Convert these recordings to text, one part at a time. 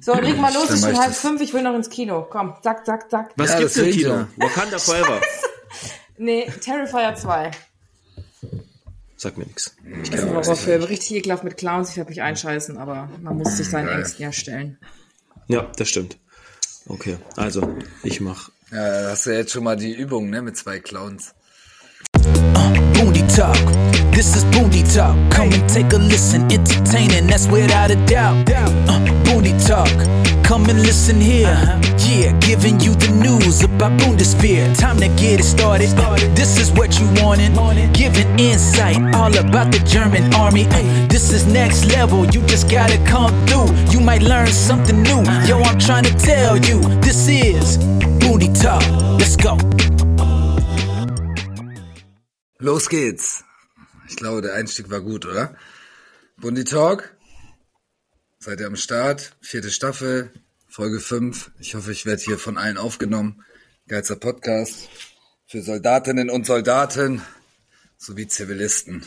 So, leg mal los, ich bin halb fünf, ich will noch ins Kino. Komm, zack, zack, zack. Was Ja, gibt's das im Kino? ja. Wakanda Forever. Nee, Terrifier 2. Sag mir nix. Das ist ein Horrorfilm. Richtig ekelhaft mit Clowns. Ich werde mich einscheißen, aber man muss sich seinen Ängsten ja stellen. Ja, das stimmt. Okay, also ich mach. Ja, da hast du jetzt schon mal die Übung, ne, mit zwei Clowns. Boondy Talk. This is Boondy Talk. Come and take a listen. Entertaining, that's without a doubt. Uh, Boondy Talk. Come and listen here. Yeah, giving you the news about Bundeswehr. Time to get it started. This is what you wanted. Giving insight all about the German army. Uh, This is next level. You just gotta come through. You might learn something new. Yo, I'm trying to tell you. This is Boondy Talk. Let's go. Los geht's. Ich glaube, der Einstieg war gut, oder? Bundy Talk. Seid ihr am Start? Vierte Staffel, Folge 5. Ich hoffe, ich werde hier von allen aufgenommen. Geilster Podcast für Soldatinnen und Soldaten sowie Zivilisten.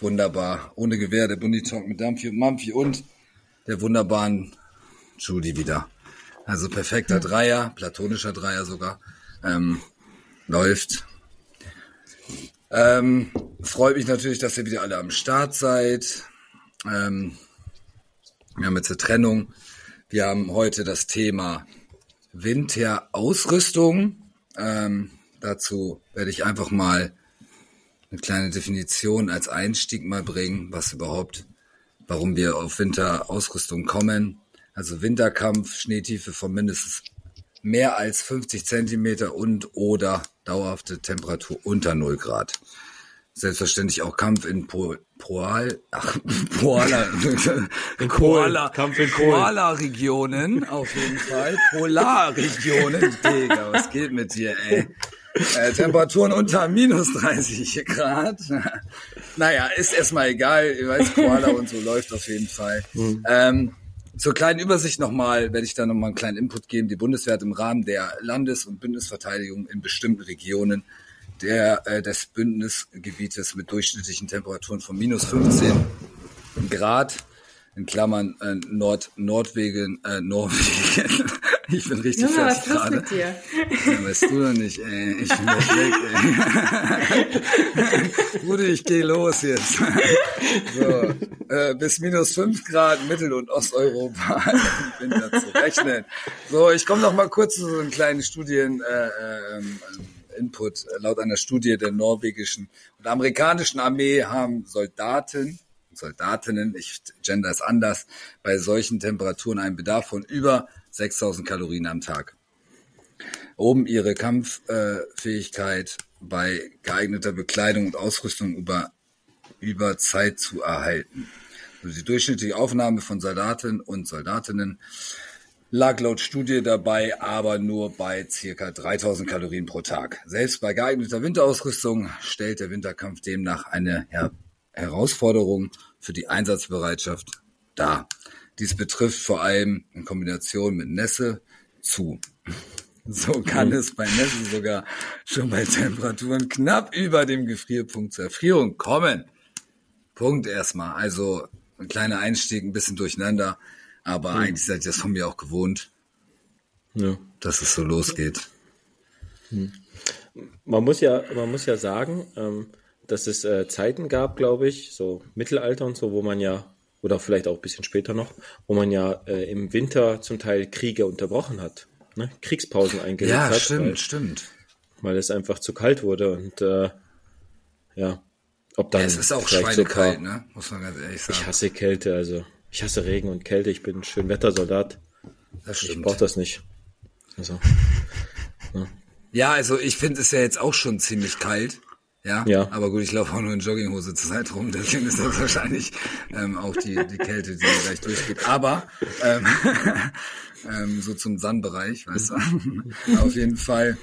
Wunderbar. Ohne Gewehr, der Bundy Talk mit Dampfi und Mampfi und der wunderbaren Judy wieder. Also perfekter Dreier, platonischer Dreier sogar. Ähm, läuft. Ähm, freut mich natürlich, dass ihr wieder alle am Start seid. Ähm, wir haben jetzt eine Trennung. Wir haben heute das Thema Winterausrüstung. Ähm, dazu werde ich einfach mal eine kleine Definition als Einstieg mal bringen, was überhaupt, warum wir auf Winterausrüstung kommen. Also Winterkampf, Schneetiefe von mindestens mehr als 50 Zentimeter und oder dauerhafte Temperatur unter 0 Grad. Selbstverständlich auch Kampf in po Poal, ach, Polar, in Koala, Kampf in Koala-Regionen, auf jeden Fall. Polarregionen, Digga, was geht mit dir, ey? Äh, Temperaturen unter minus 30 Grad. naja, ist erstmal egal. Ihr weißt, Koala und so läuft auf jeden Fall. Ähm, zur kleinen Übersicht nochmal, werde ich da nochmal einen kleinen Input geben. Die Bundeswehr hat im Rahmen der Landes- und Bündnisverteidigung in bestimmten Regionen der, äh, des Bündnisgebietes mit durchschnittlichen Temperaturen von minus 15 Grad, in Klammern äh, Nord Nordwegen, äh, Norwegen. Ich bin richtig Junge, was ist los gerade. mit dir? Ja, weißt du doch nicht, ey. Ich bin gleich weg, ey. Rudi, ich geh los jetzt. So, äh, bis minus fünf Grad Mittel- und Osteuropa im Winter zu rechnen. So, ich komme noch mal kurz zu so einem kleinen Studien, äh, ähm, Input. Laut einer Studie der norwegischen und amerikanischen Armee haben Soldaten Soldatinnen, ich gender ist anders, bei solchen Temperaturen einen Bedarf von über 6000 Kalorien am Tag. Um ihre Kampffähigkeit bei geeigneter Bekleidung und Ausrüstung über, über Zeit zu erhalten. Also die durchschnittliche Aufnahme von Soldaten und Soldatinnen lag laut Studie dabei aber nur bei circa 3000 Kalorien pro Tag. Selbst bei geeigneter Winterausrüstung stellt der Winterkampf demnach eine Her Herausforderung für die Einsatzbereitschaft dar. Dies betrifft vor allem in Kombination mit Nässe zu. So kann es bei Nässe sogar schon bei Temperaturen knapp über dem Gefrierpunkt zur Erfrierung kommen. Punkt erstmal. Also ein kleiner Einstieg, ein bisschen durcheinander, aber eigentlich seid ihr das von mir auch gewohnt, Ja. dass es so losgeht. Man muss ja, man muss ja sagen, ähm, dass es äh, Zeiten gab, glaube ich, so Mittelalter und so, wo man ja, oder vielleicht auch ein bisschen später noch, wo man ja äh, im Winter zum Teil Kriege unterbrochen hat, ne? Kriegspausen eingelegt Ja, hat, stimmt, weil, stimmt. weil es einfach zu kalt wurde und äh, ja, ob dann Ja, es ist auch so schweinekalt, ne? Muss man ganz ehrlich sagen. Ich hasse Kälte, also ich hasse Regen und Kälte. Ich bin ein Schönwettersoldat. das Ich stimmt. brauche das nicht. Also Ja, also ich finde es ja jetzt auch schon ziemlich kalt. Ja, Ja. aber gut, ich laufe auch nur in Jogginghose zur Zeit rum, deswegen ist das wahrscheinlich ähm, auch die, die Kälte, die gleich durchgeht. Aber ähm, ähm, so zum Sandbereich, weißt du. Auf jeden Fall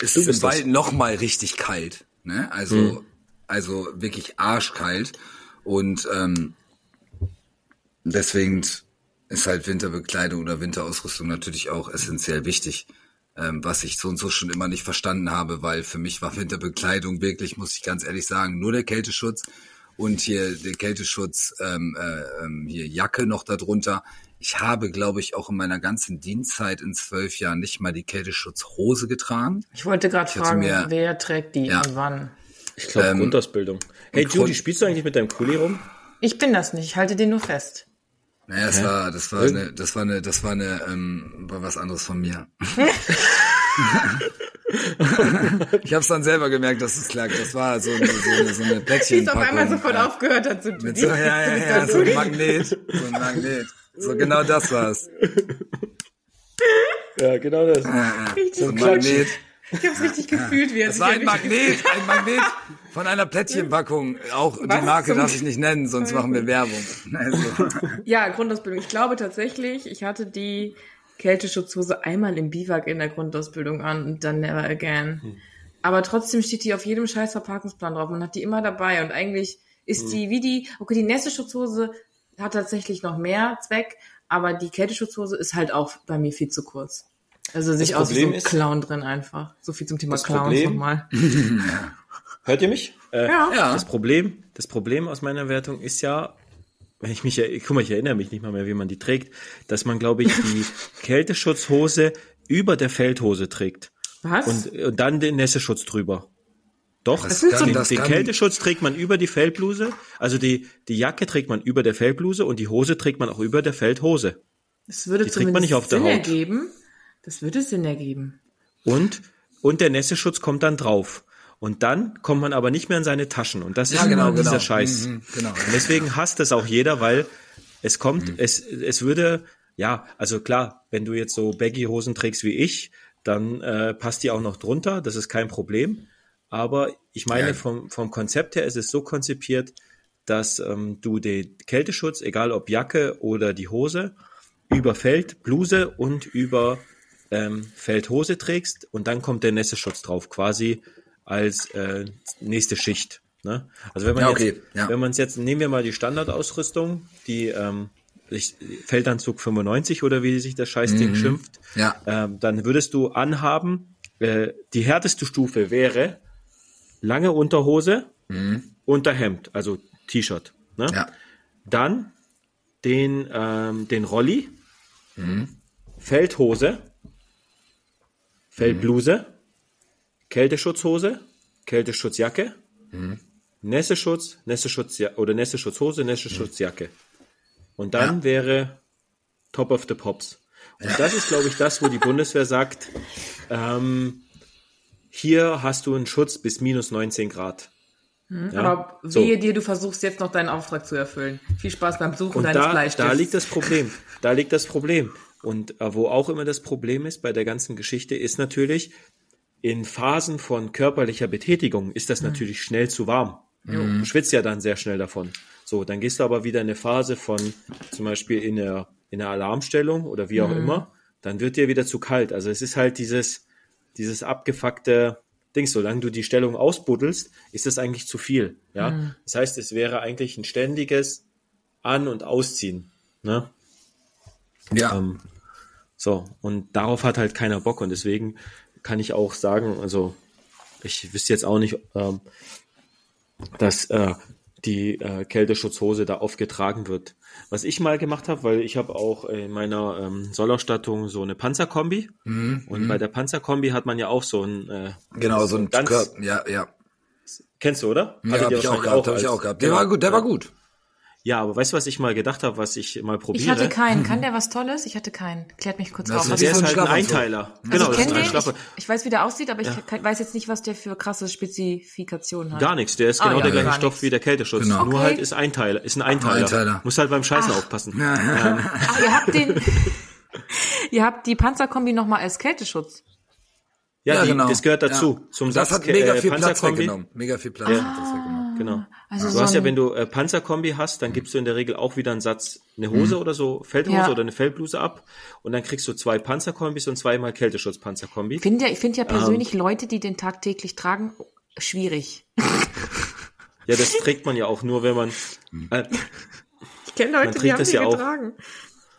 ist es im. Wald noch mal richtig kalt. Ne? Also, also wirklich arschkalt. Und ähm, deswegen ist halt Winterbekleidung oder Winterausrüstung natürlich auch essentiell wichtig, ähm, was ich so und so schon immer nicht verstanden habe, weil für mich war Winterbekleidung wirklich, muss ich ganz ehrlich sagen, nur der Kälteschutz und hier der Kälteschutz, ähm, äh, ähm, hier Jacke noch darunter. Ich habe, glaube ich, auch in meiner ganzen Dienstzeit in zwölf Jahren nicht mal die Kälteschutzhose getragen. Ich wollte gerade fragen, mir- wer trägt die Ja. und wann? Ich glaube, Ähm, Grundausbildung. Hey, Judy, Grund- spielst du eigentlich mit deinem Kuli rum? Ich bin das nicht, ich halte den nur fest. Naja, das war, das war eine, das war eine, das war eine, ähm, war was anderes von mir. ich habe es dann selber gemerkt, dass es lag. Das war so eine, so eine, so eine Die ist Plättchenpackung. auf einmal sofort ja. aufgehört hat zu Mit so, ja, ja, ja, so ein Magnet, so ein Magnet. So genau das war's. Ja, genau das. So ein Magnet. Ich hab's richtig gefühlt, wie er Das sich war ein. Magnet, ein Magnet von einer Plättchenpackung. Auch die Was Marke zum- darf ich nicht nennen, sonst machen wir Werbung. Also, Ja, Grundausbildung. Ich glaube tatsächlich, ich hatte die Kälteschutzhose einmal im Biwak in der Grundausbildung an und dann never again. Hm. Aber trotzdem steht die auf jedem scheiß Verpackungsplan drauf. Man hat die immer dabei und eigentlich ist Hm. die wie die, okay, die Nässe-Schutzhose hat tatsächlich noch mehr Zweck, aber die Kälteschutzhose ist halt auch bei mir viel zu kurz. Also sich aus wie so ist- Clown drin einfach. So viel zum Thema Das Clowns nochmal. Hört ihr mich? Äh, Ja. ja. Das Problem, das Problem aus meiner Wertung ist ja, wenn ich mich, guck mal, ich erinnere mich nicht mal mehr, wie man die trägt, dass man, glaube ich, die Kälteschutzhose über der Feldhose trägt Was? und, und dann den Nässeschutz drüber. Doch, Das sind kann, so- den, das den Kälteschutz trägt man über die Feldbluse, also die, die Jacke trägt man über der Feldbluse und die Hose trägt man auch über der Feldhose. das würde die trägt man nicht auf der Sinn Haut. ergeben. Das würde Sinn ergeben. Und, und der Nässeschutz kommt dann drauf. Und dann kommt man aber nicht mehr in seine Taschen. Und das ja, ist genau, immer dieser genau. Scheiß. Mhm, genau. Und deswegen hasst das auch jeder, weil es kommt, es, es würde, ja, also klar, wenn du jetzt so Baggy-Hosen trägst wie ich, dann äh, passt die auch noch drunter, das ist kein Problem. Aber ich meine, Ja. vom, vom Konzept her ist es so konzipiert, dass ähm, du den Kälteschutz, egal ob Jacke oder die Hose, über Feld, Bluse und über ähm, Feldhose trägst und dann kommt der Nässeschutz drauf, quasi als äh, nächste Schicht. Ne? Also wenn man Ja, jetzt, okay, ja. wenn man es jetzt, nehmen wir mal die Standardausrüstung, die ähm, ich, Feldanzug 95 oder wie sich das Scheißding schimpft, Mhm. Ja. ähm, dann würdest du anhaben, äh, die härteste Stufe wäre lange Unterhose, Unterhemd, also T-Shirt. Ne? Mhm. Ja. Dann den, ähm, den Rolli, Feldhose, Feldbluse, Kälteschutzhose, Kälteschutzjacke, Nässeschutz, Nässeschutz oder Nässeschutzhose, Nässeschutzjacke. Und dann wäre Top of the Pops. Und das ist, glaube ich, das, wo die Bundeswehr sagt, ähm, hier hast du einen Schutz bis minus 19 Grad. Ja, Aber so. wehe dir, du versuchst jetzt noch deinen Auftrag zu erfüllen. Viel Spaß beim Suchen Und deines da, Bleistifts. da liegt das Problem. Da liegt das Problem. Und äh, wo auch immer das Problem ist bei der ganzen Geschichte, ist natürlich, in Phasen von körperlicher Betätigung ist Mhm. das natürlich schnell zu warm. Du schwitzt ja dann sehr schnell davon. So, dann gehst du aber wieder in eine Phase von zum Beispiel in der, in der Alarmstellung oder wie auch Mhm. immer, dann wird dir wieder zu kalt. Also es ist halt dieses, dieses abgefuckte Ding, solange du die Stellung ausbuddelst, ist das eigentlich zu viel. Ja, Mhm. das heißt, es wäre eigentlich ein ständiges An- und Ausziehen. Ne? Ja. Ähm, so, und darauf hat halt keiner Bock und deswegen kann ich auch sagen, also ich wüsste jetzt auch nicht, ähm, dass äh, die äh, Kälteschutzhose da aufgetragen wird. Was ich mal gemacht habe, weil ich habe auch in meiner ähm, Sollausstattung so eine Panzerkombi und bei der Panzerkombi hat man ja auch so ein äh, genau, so ein ganz- Körper. Ja, ja. kennst du, oder? Ja, Hattet hab ihr ich auch gehabt, hab ich auch gehabt. Der Genau. war gut, der war gut. Ja, aber weißt du, was ich mal gedacht habe, was ich mal probiere? ich hatte keinen. Kann der was Tolles? Ich hatte keinen. Klärt mich kurz Das auf. ist Was der ist ein halt ein. Einteiler. Also Genau, ich das ist ein den, Schlaffe. ich, ich weiß, wie der aussieht, aber ich kann, weiß jetzt nicht, was der für krasse Spezifikationen hat. Gar nichts, der ist Ah, genau ja, der gleiche Stoff nichts. wie der Kälteschutz. Genau. Nur Okay. halt ist Einteiler, ist ein Einteiler. Einteiler. Muss halt beim Scheißen aufpassen. Ach, ihr habt den, ihr habt die Panzerkombi nochmal als Kälteschutz. Ja, die, genau. das gehört dazu. Ja. Zum das Satz hat mega äh, viel Platz weggenommen. Mega viel Platz hat das weggenommen. Genau. Also du so hast ja, wenn du äh, Panzerkombi hast, dann gibst du in der Regel auch wieder einen Satz, eine Hose oder so, Feldhose Ja. oder eine Feldbluse ab. Und dann kriegst du zwei Panzerkombis und zweimal Kälteschutzpanzerkombi. Ich finde ja, ich finde ja Ähm. persönlich Leute, die den tagtäglich tragen, schwierig. Ja, das trägt man ja auch nur, wenn man, äh, Ich kenne Man trägt das ja auch.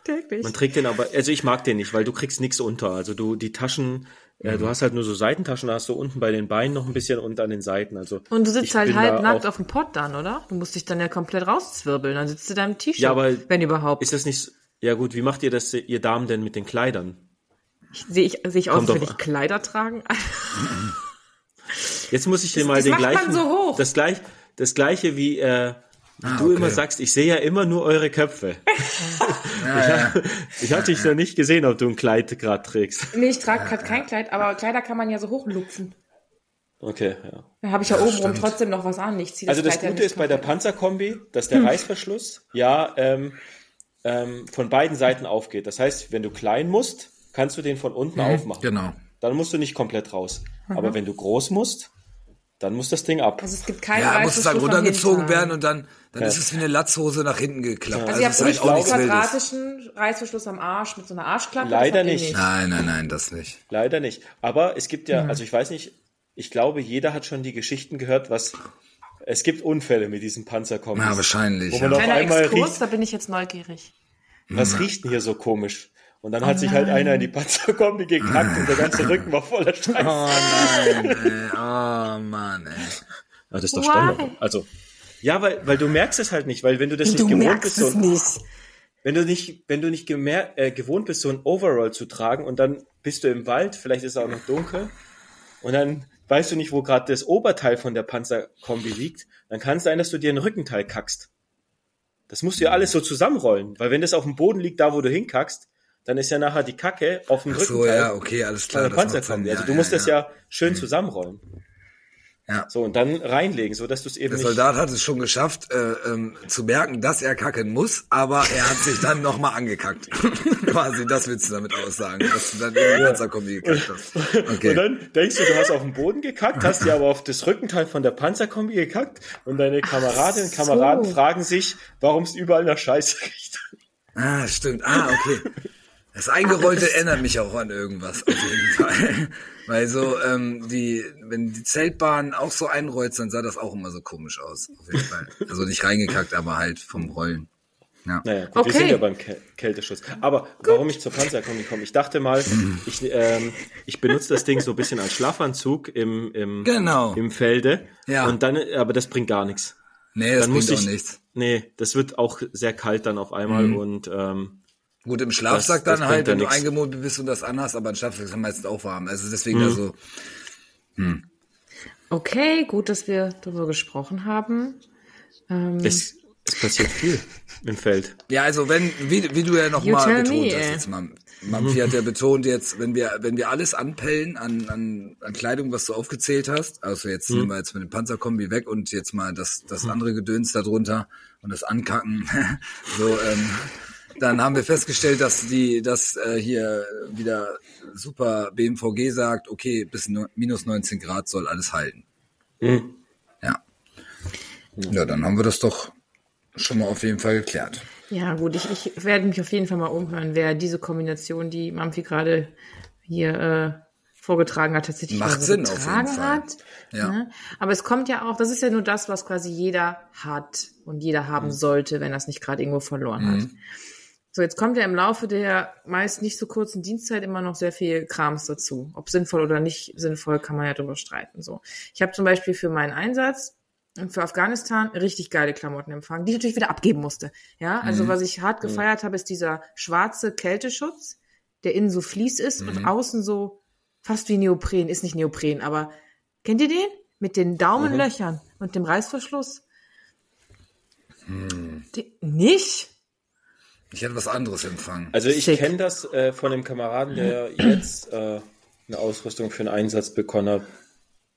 Täglich. Man trägt den aber, also ich mag den nicht, weil du kriegst nichts unter. Also du, die Taschen, äh, du hast halt nur so Seitentaschen, da hast du unten bei den Beinen noch ein bisschen und an den Seiten. Also Und du sitzt halt halb nackt auf dem Pott dann, oder? Du musst dich dann ja komplett rauszwirbeln. Dann sitzt du da im T-Shirt, Ja, aber wenn überhaupt. Ist das nicht, ja gut, wie macht ihr das, ihr Damen denn mit den Kleidern? Sehe ich, sehe ich aus, Kommt als würde drauf ich Kleider tragen? Jetzt muss ich dir mal das den gleichen, so hoch. das gleich, das gleiche wie, äh, wie Ah, du okay. immer sagst, ich sehe ja immer nur eure Köpfe. ich habe dich noch nicht gesehen, ob du ein Kleid gerade trägst. nee, ich trage gerade kein Kleid, aber Kleider kann man ja so hochlupfen. Okay, ja. Da habe ich ja, oben rum trotzdem noch was an. Ich zieh das Also das Kleid ja Gute nicht ist bei der. Panzerkombi, dass der Reißverschluss ja ähm, ähm, von beiden Seiten aufgeht. Das heißt, wenn du klein musst, kannst du den von unten aufmachen. Genau. Dann musst du nicht komplett raus. Aber wenn du groß musst, dann muss das Ding ab. Also es gibt keinen Ja, muss es halt am runtergezogen werden und dann, dann ist es wie eine Latzhose nach hinten geklappt. Also ihr Also, habt es ist nicht halt auch einen Wildes. quadratischen Reißverschluss am Arsch mit so einer Arschklappe? Leider habt ihr nicht. Nein, nein, nein, das nicht. Leider nicht. Aber es gibt ja, also ich weiß nicht, ich glaube, jeder hat schon die Geschichten gehört, was es gibt Unfälle mit diesen Panzerkombis. Ja, wahrscheinlich. Wo man Ja. auf Kleiner einmal Exkurs, riecht, da bin ich jetzt neugierig. was riecht denn hier so komisch? Und dann hat sich halt einer in die Panzerkombi gekackt und der ganze Rücken war voller Scheiße. Oh nein, ey. Oh Mann, ey. Ja, das ist doch Why? Standard. Also, ja, weil, weil du merkst es halt nicht, weil wenn du das nicht gewohnt bist, so ein, nicht. wenn du nicht, wenn du nicht äh, gewohnt bist, so ein Overall zu tragen und dann bist du im Wald, vielleicht ist es auch noch dunkel und dann weißt du nicht, wo gerade das Oberteil von der Panzerkombi liegt, dann kann es sein, dass du dir ein Rückenteil kackst. Das musst du ja alles so zusammenrollen, weil wenn das auf dem Boden liegt, da wo du hinkackst, dann ist ja nachher die Kacke auf dem Ach so, ja, okay, alles von klar. der Panzerkombi. Sinn. Also du musst das ja schön zusammenrollen. Ja. So, und dann reinlegen, so dass du es eben Der Soldat hat es schon geschafft, äh, ähm, zu merken, dass er kacken muss, aber er hat sich dann nochmal angekackt. Quasi, das willst du damit aussagen, dass du dann in die Panzerkombi gekackt hast. Und Okay. dann denkst du, du hast auf den Boden gekackt, hast dir aber auf das Rückenteil von der Panzerkombi gekackt und deine Kameradinnen und so. Kameraden fragen sich, warum es überall nach Scheiße riecht. Ah, stimmt. Ah, okay. Das Eingerollte erinnert mich auch an irgendwas, auf jeden Fall. Weil so, ähm, die, wenn die Zeltbahn auch so einrollt, dann sah das auch immer so komisch aus, auf jeden Fall. Also nicht reingekackt, aber halt vom Rollen. Ja. Naja, gut, Okay. wir sind ja beim Kä Kälteschutz. Aber warum ich zur Panzerkombi komme, ich dachte mal, ich, ähm, ich benutze das Ding so ein bisschen als Schlafanzug im, im, Genau. im Felde. Ja. Und dann, aber das bringt gar nichts. Nee, das Dann muss bringt auch ich, nichts. nee, das wird auch sehr kalt dann auf einmal und ähm, Gut, im Schlafsack Das- das dann bringt halt, wenn du nix. eingemummelt bist und das anhast, aber ein Schlafsack ist meistens auch warm. Also deswegen also, Okay, gut, dass wir darüber gesprochen haben. es, es passiert viel im Feld. Ja, also wenn, wie, wie du ja nochmal betont me, hast jetzt mal, Mampfi hat ja betont jetzt, wenn wir, wenn wir alles anpellen an, an, an Kleidung, was du aufgezählt hast, also jetzt nehmen wir jetzt mit dem Panzerkombi weg und jetzt mal das, das andere Gedöns darunter und das Ankacken, so, ähm, dann haben wir festgestellt, dass die, dass äh, hier wieder super BMVG sagt, okay, bis no, minus 19 Grad soll alles halten. Ja. Ja, dann haben wir das doch schon mal auf jeden Fall geklärt. Ja, gut, ich, ich werde mich auf jeden Fall mal umhören, wer diese Kombination, die Mampfi gerade hier äh, vorgetragen hat, tatsächlich Macht so Sinn auf jeden getragen Fall. hat. Ja. Ne? Aber es kommt ja auch, das ist ja nur das, was quasi jeder hat und jeder haben Mhm. sollte, wenn er es nicht gerade irgendwo verloren hat. So, jetzt kommt ja im Laufe der meist nicht so kurzen Dienstzeit immer noch sehr viel Krams dazu. Ob sinnvoll oder nicht sinnvoll, kann man ja drüber streiten. So, ich habe zum Beispiel für meinen Einsatz für Afghanistan richtig geile Klamotten empfangen, die ich natürlich wieder abgeben musste. Ja, also was ich hart gefeiert habe, ist dieser schwarze Kälteschutz, der innen so Vlies ist und außen so fast wie Neopren, ist nicht Neopren, aber kennt ihr den? Mit den Daumenlöchern und dem Reißverschluss? Die, nicht? Ich hätte was anderes empfangen. Also ich kenne das äh, von dem Kameraden, der jetzt äh, eine Ausrüstung für einen Einsatz bekommen hat.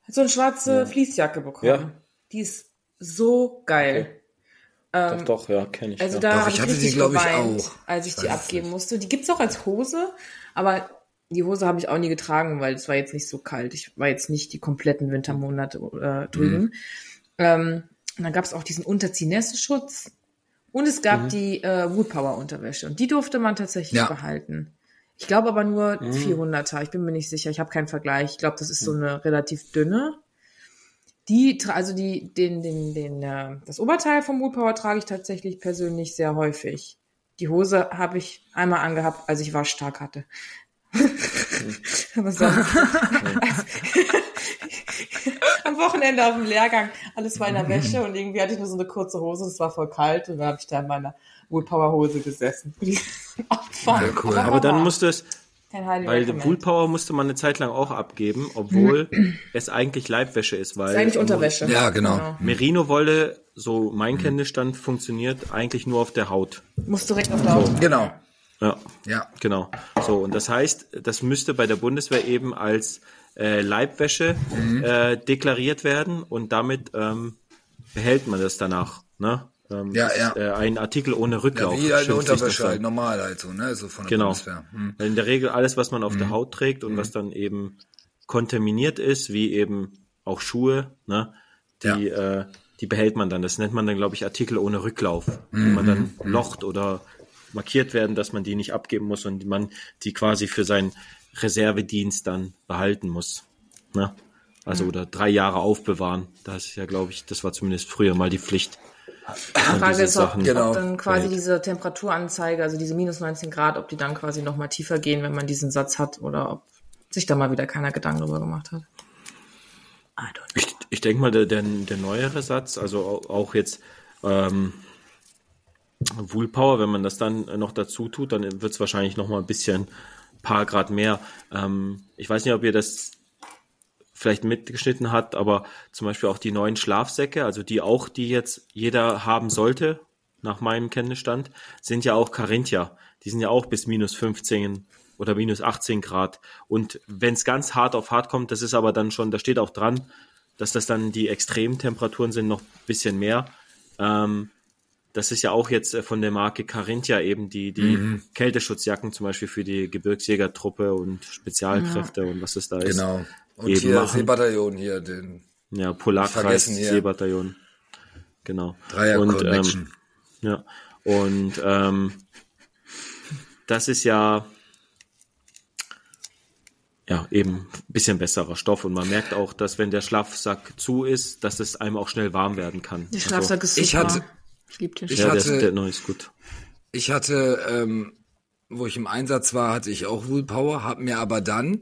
Hat so eine schwarze Fließjacke bekommen. Ja. Die ist so geil. doch, doch, ja, kenne ich. Also ja. da Doch, habe ich ich hatte die, richtig glaub ich, geweint, auch. als ich, Ich die es abgeben musste. Die gibt's auch als Hose, aber die Hose habe ich auch nie getragen, weil es war jetzt nicht so kalt. Ich war jetzt nicht die kompletten Wintermonate äh, drüben. Mhm. Ähm, und dann gab es auch diesen Unterzieh-Nässe-Schutz und es Mhm. gab die äh, Woodpower-Unterwäsche und die durfte man tatsächlich Ja. behalten. Ich glaube aber nur Mhm. 400er. Ich bin mir nicht sicher. Ich habe keinen Vergleich. Ich glaube, das ist so eine relativ dünne. Die, also die, den, den, den, äh, das Oberteil vom Woodpower trage ich tatsächlich persönlich sehr häufig. Die Hose habe ich einmal angehabt, als ich Waschtag hatte. Aber sonst. Am Wochenende auf dem Lehrgang, alles war in der Wäsche und irgendwie hatte ich nur so eine kurze Hose, es war voll kalt und dann habe ich da in meiner Woolpower Hose gesessen. Ja, cool. Aber dann musste es, weil recommend. Woolpower musste man eine Zeit lang auch abgeben, obwohl es eigentlich Leibwäsche ist, weil ist eigentlich Unterwäsche. Ja, genau. Merino-Wolle, so mein Kenntnisstand, funktioniert eigentlich nur auf der Haut. Muss direkt auf der Haut. Genau. Ja, Ja. genau. So, und das heißt, das müsste bei der Bundeswehr eben als äh, Leibwäsche Mhm. äh, deklariert werden und damit ähm, behält man das danach. Ne? Ähm, Ja, ist, ja. Äh, ein Artikel ohne Ja, Rücklauf. wie halt eine Unterwäsche halt, normal halt so, ne? So von der Genau. Hm. In der Regel alles, was man auf Mhm. der Haut trägt und was dann eben kontaminiert ist, wie eben auch Schuhe, ne, die, äh, die behält man dann. Das nennt man dann, glaube ich, Artikel ohne Rücklauf, die Mhm. man dann locht oder markiert werden, dass man die nicht abgeben muss und man die quasi für seinen Reservedienst dann behalten muss. Ne? Also oder drei Jahre aufbewahren. Das ist ja, glaube ich, das war zumindest früher mal die Pflicht. Die Frage ist, ob, Genau. ob dann quasi behält. diese Temperaturanzeige, also diese minus 19 Grad, ob die dann quasi noch mal tiefer gehen, wenn man diesen Satz hat oder ob sich da mal wieder keiner Gedanken drüber gemacht hat. I don't know. Ich, ich denke mal, der, der, der neuere Satz, also au- auch jetzt ähm, Woolpower, wenn man das dann noch dazu tut, dann wird es wahrscheinlich noch mal ein bisschen paar Grad mehr. Ähm, ich weiß nicht, ob ihr das vielleicht mitgeschnitten habt, aber zum Beispiel auch die neuen Schlafsäcke, also die auch, die jetzt jeder haben sollte, nach meinem Kenntnisstand, sind ja auch Carinthia. Die sind ja auch bis minus 15 oder minus 18 Grad. Und wenn es ganz hart auf hart kommt, das ist aber dann schon, da steht auch dran, dass das dann die Extremtemperaturen sind, noch ein bisschen mehr. Ähm, das ist ja auch jetzt äh, von der Marke Carinthia eben die, die Kälteschutzjacken zum Beispiel für die Gebirgsjägertruppe und Spezialkräfte und was es da ist. Genau. Und Eben hier machen. Seebataillon hier, den Ja, Polarkreis. Seebataillon. Genau. Dreier Und, Connection. Ähm, ja. Und ähm, das ist ja ja eben ein bisschen besserer Stoff und man merkt auch, dass wenn der Schlafsack zu ist, dass es einem auch schnell warm werden kann. Der Schlafsack ist super. ich hatte- ich liebe den ich ja, der, hatte- ist, der neue ist gut. Ich hatte, ähm, wo ich im Einsatz war, hatte ich auch Woolpower, hab mir aber dann,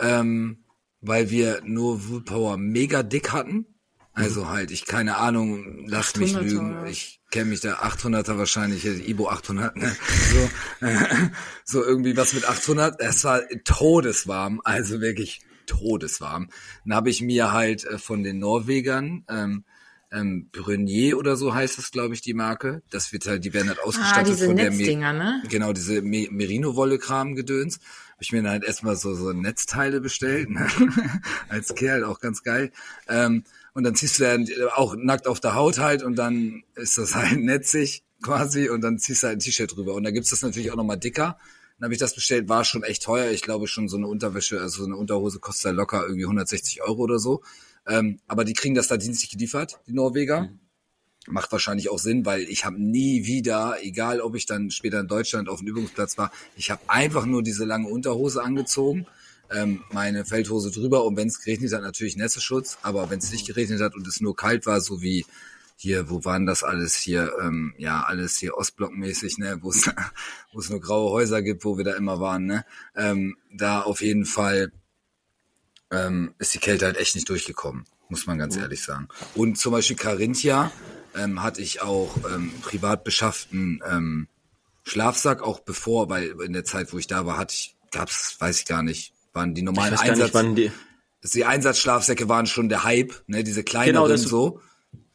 ähm, weil wir nur Woolpower mega dick hatten, also halt, ich keine Ahnung, lasst mich 800er, lügen, ja. ich kenne mich da 800er wahrscheinlich, äh, Ibo 800, ne? so, äh, so irgendwie was mit 800, es war todeswarm, also wirklich todeswarm. Dann habe ich mir halt äh, von den Norwegern, ähm, ähm, Brunier oder so heißt das, glaube ich, die Marke. Das wird halt, die werden halt Ah, ausgestattet diese von der Me- ne? Genau, diese Me Merino-Wolle-Kram-Gedöns. Habe ich mir dann halt erstmal so, so Netzteile bestellt. Ne? Als Kerl auch ganz geil. Ähm, und dann ziehst du dann auch nackt auf der Haut halt und dann ist das halt netzig quasi und dann ziehst du halt ein T-Shirt drüber. Und da gibt's das natürlich auch nochmal dicker. Dann habe ich das bestellt, war schon echt teuer. Ich glaube schon so eine Unterwäsche, also so eine Unterhose kostet da locker irgendwie 160 Euro oder so. Ähm, aber die kriegen das da dienstlich geliefert, die Norweger. Macht wahrscheinlich auch Sinn, weil ich habe nie wieder, egal ob ich dann später in Deutschland auf dem Übungsplatz war, ich habe einfach nur diese lange Unterhose angezogen, ähm, meine Feldhose drüber und wenn es geregnet hat, natürlich Nässeschutz, aber wenn es nicht geregnet hat und es nur kalt war, so wie hier, wo waren das alles hier, ähm, ja, alles hier Ostblockmäßig, ne, wo es wo es nur graue Häuser gibt, wo wir da immer waren, ne, ähm, da auf jeden Fall ähm, ist die Kälte halt echt nicht durchgekommen, muss man ganz ehrlich sagen. Und zum Beispiel Carinthia ähm, hatte ich auch ähm, privat beschafften ähm, Schlafsack, auch bevor, weil in der Zeit, wo ich da war, hatte ich, gab's, weiß ich gar nicht, waren die Ich normalen weiß gar Einsatz, nicht, wann die. die Einsatzschlafsäcke waren schon der Hype, ne, diese kleineren Genau, das- so.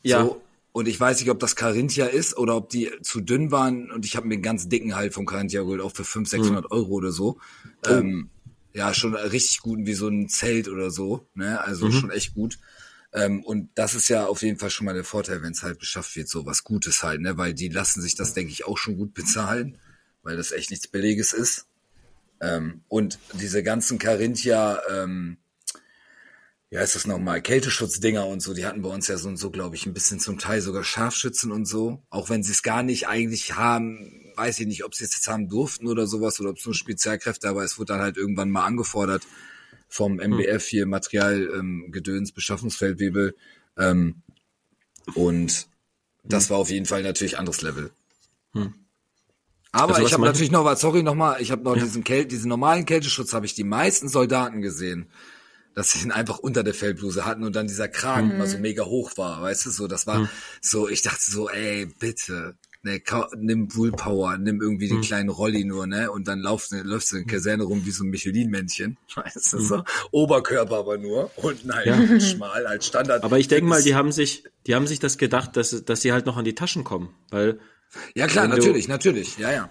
Ja. So. Und ich weiß nicht, ob das Carinthia ist oder ob die zu dünn waren. Und ich habe mir einen ganz dicken halt vom Carinthia geholt, auch für 500, 600 Hm. Euro oder so. Ähm, ja, schon richtig guten, wie so ein Zelt oder so. Ne? Also Mhm. schon echt gut. Ähm, und das ist ja auf jeden Fall schon mal der Vorteil, wenn es halt beschafft wird, so was Gutes halt, ne? Weil die lassen sich das, denke ich, auch schon gut bezahlen, weil das echt nichts Billiges ist. Ähm, und diese ganzen Carinthia, ähm, ja, ist das nochmal, Kälteschutzdinger und so, die hatten bei uns ja so und so, glaube ich, ein bisschen zum Teil sogar Scharfschützen und so. Auch wenn sie es gar nicht eigentlich haben, weiß ich nicht, ob sie es jetzt haben durften oder sowas oder ob es nur Spezialkräfte, aber es wurde dann halt irgendwann mal angefordert vom MBF hier Material, ähm, Gedöns, Beschaffungsfeldwebel. Ähm, und das war auf jeden Fall natürlich anderes Level. Aber Also ich habe natürlich noch was, sorry nochmal, ich habe noch diesen Kälte, diesen normalen Kälteschutz habe ich die meisten Soldaten gesehen, dass sie ihn einfach unter der Feldbluse hatten und dann dieser Kragen immer so mega hoch war, weißt du, so, das war so, ich dachte so, ey, bitte, ne, nimm Woolpower, nimm irgendwie den kleinen Rolli nur, ne, und dann laufst, läufst du in der Kaserne rum wie so ein Michelin-Männchen, weißt du, so, Oberkörper aber nur, unten halt schmal als Standard. Aber ich denke mal, die haben sich, die haben sich das gedacht, dass, dass sie halt noch an die Taschen kommen, weil Ja klar, wenn du- natürlich, natürlich, ja, ja.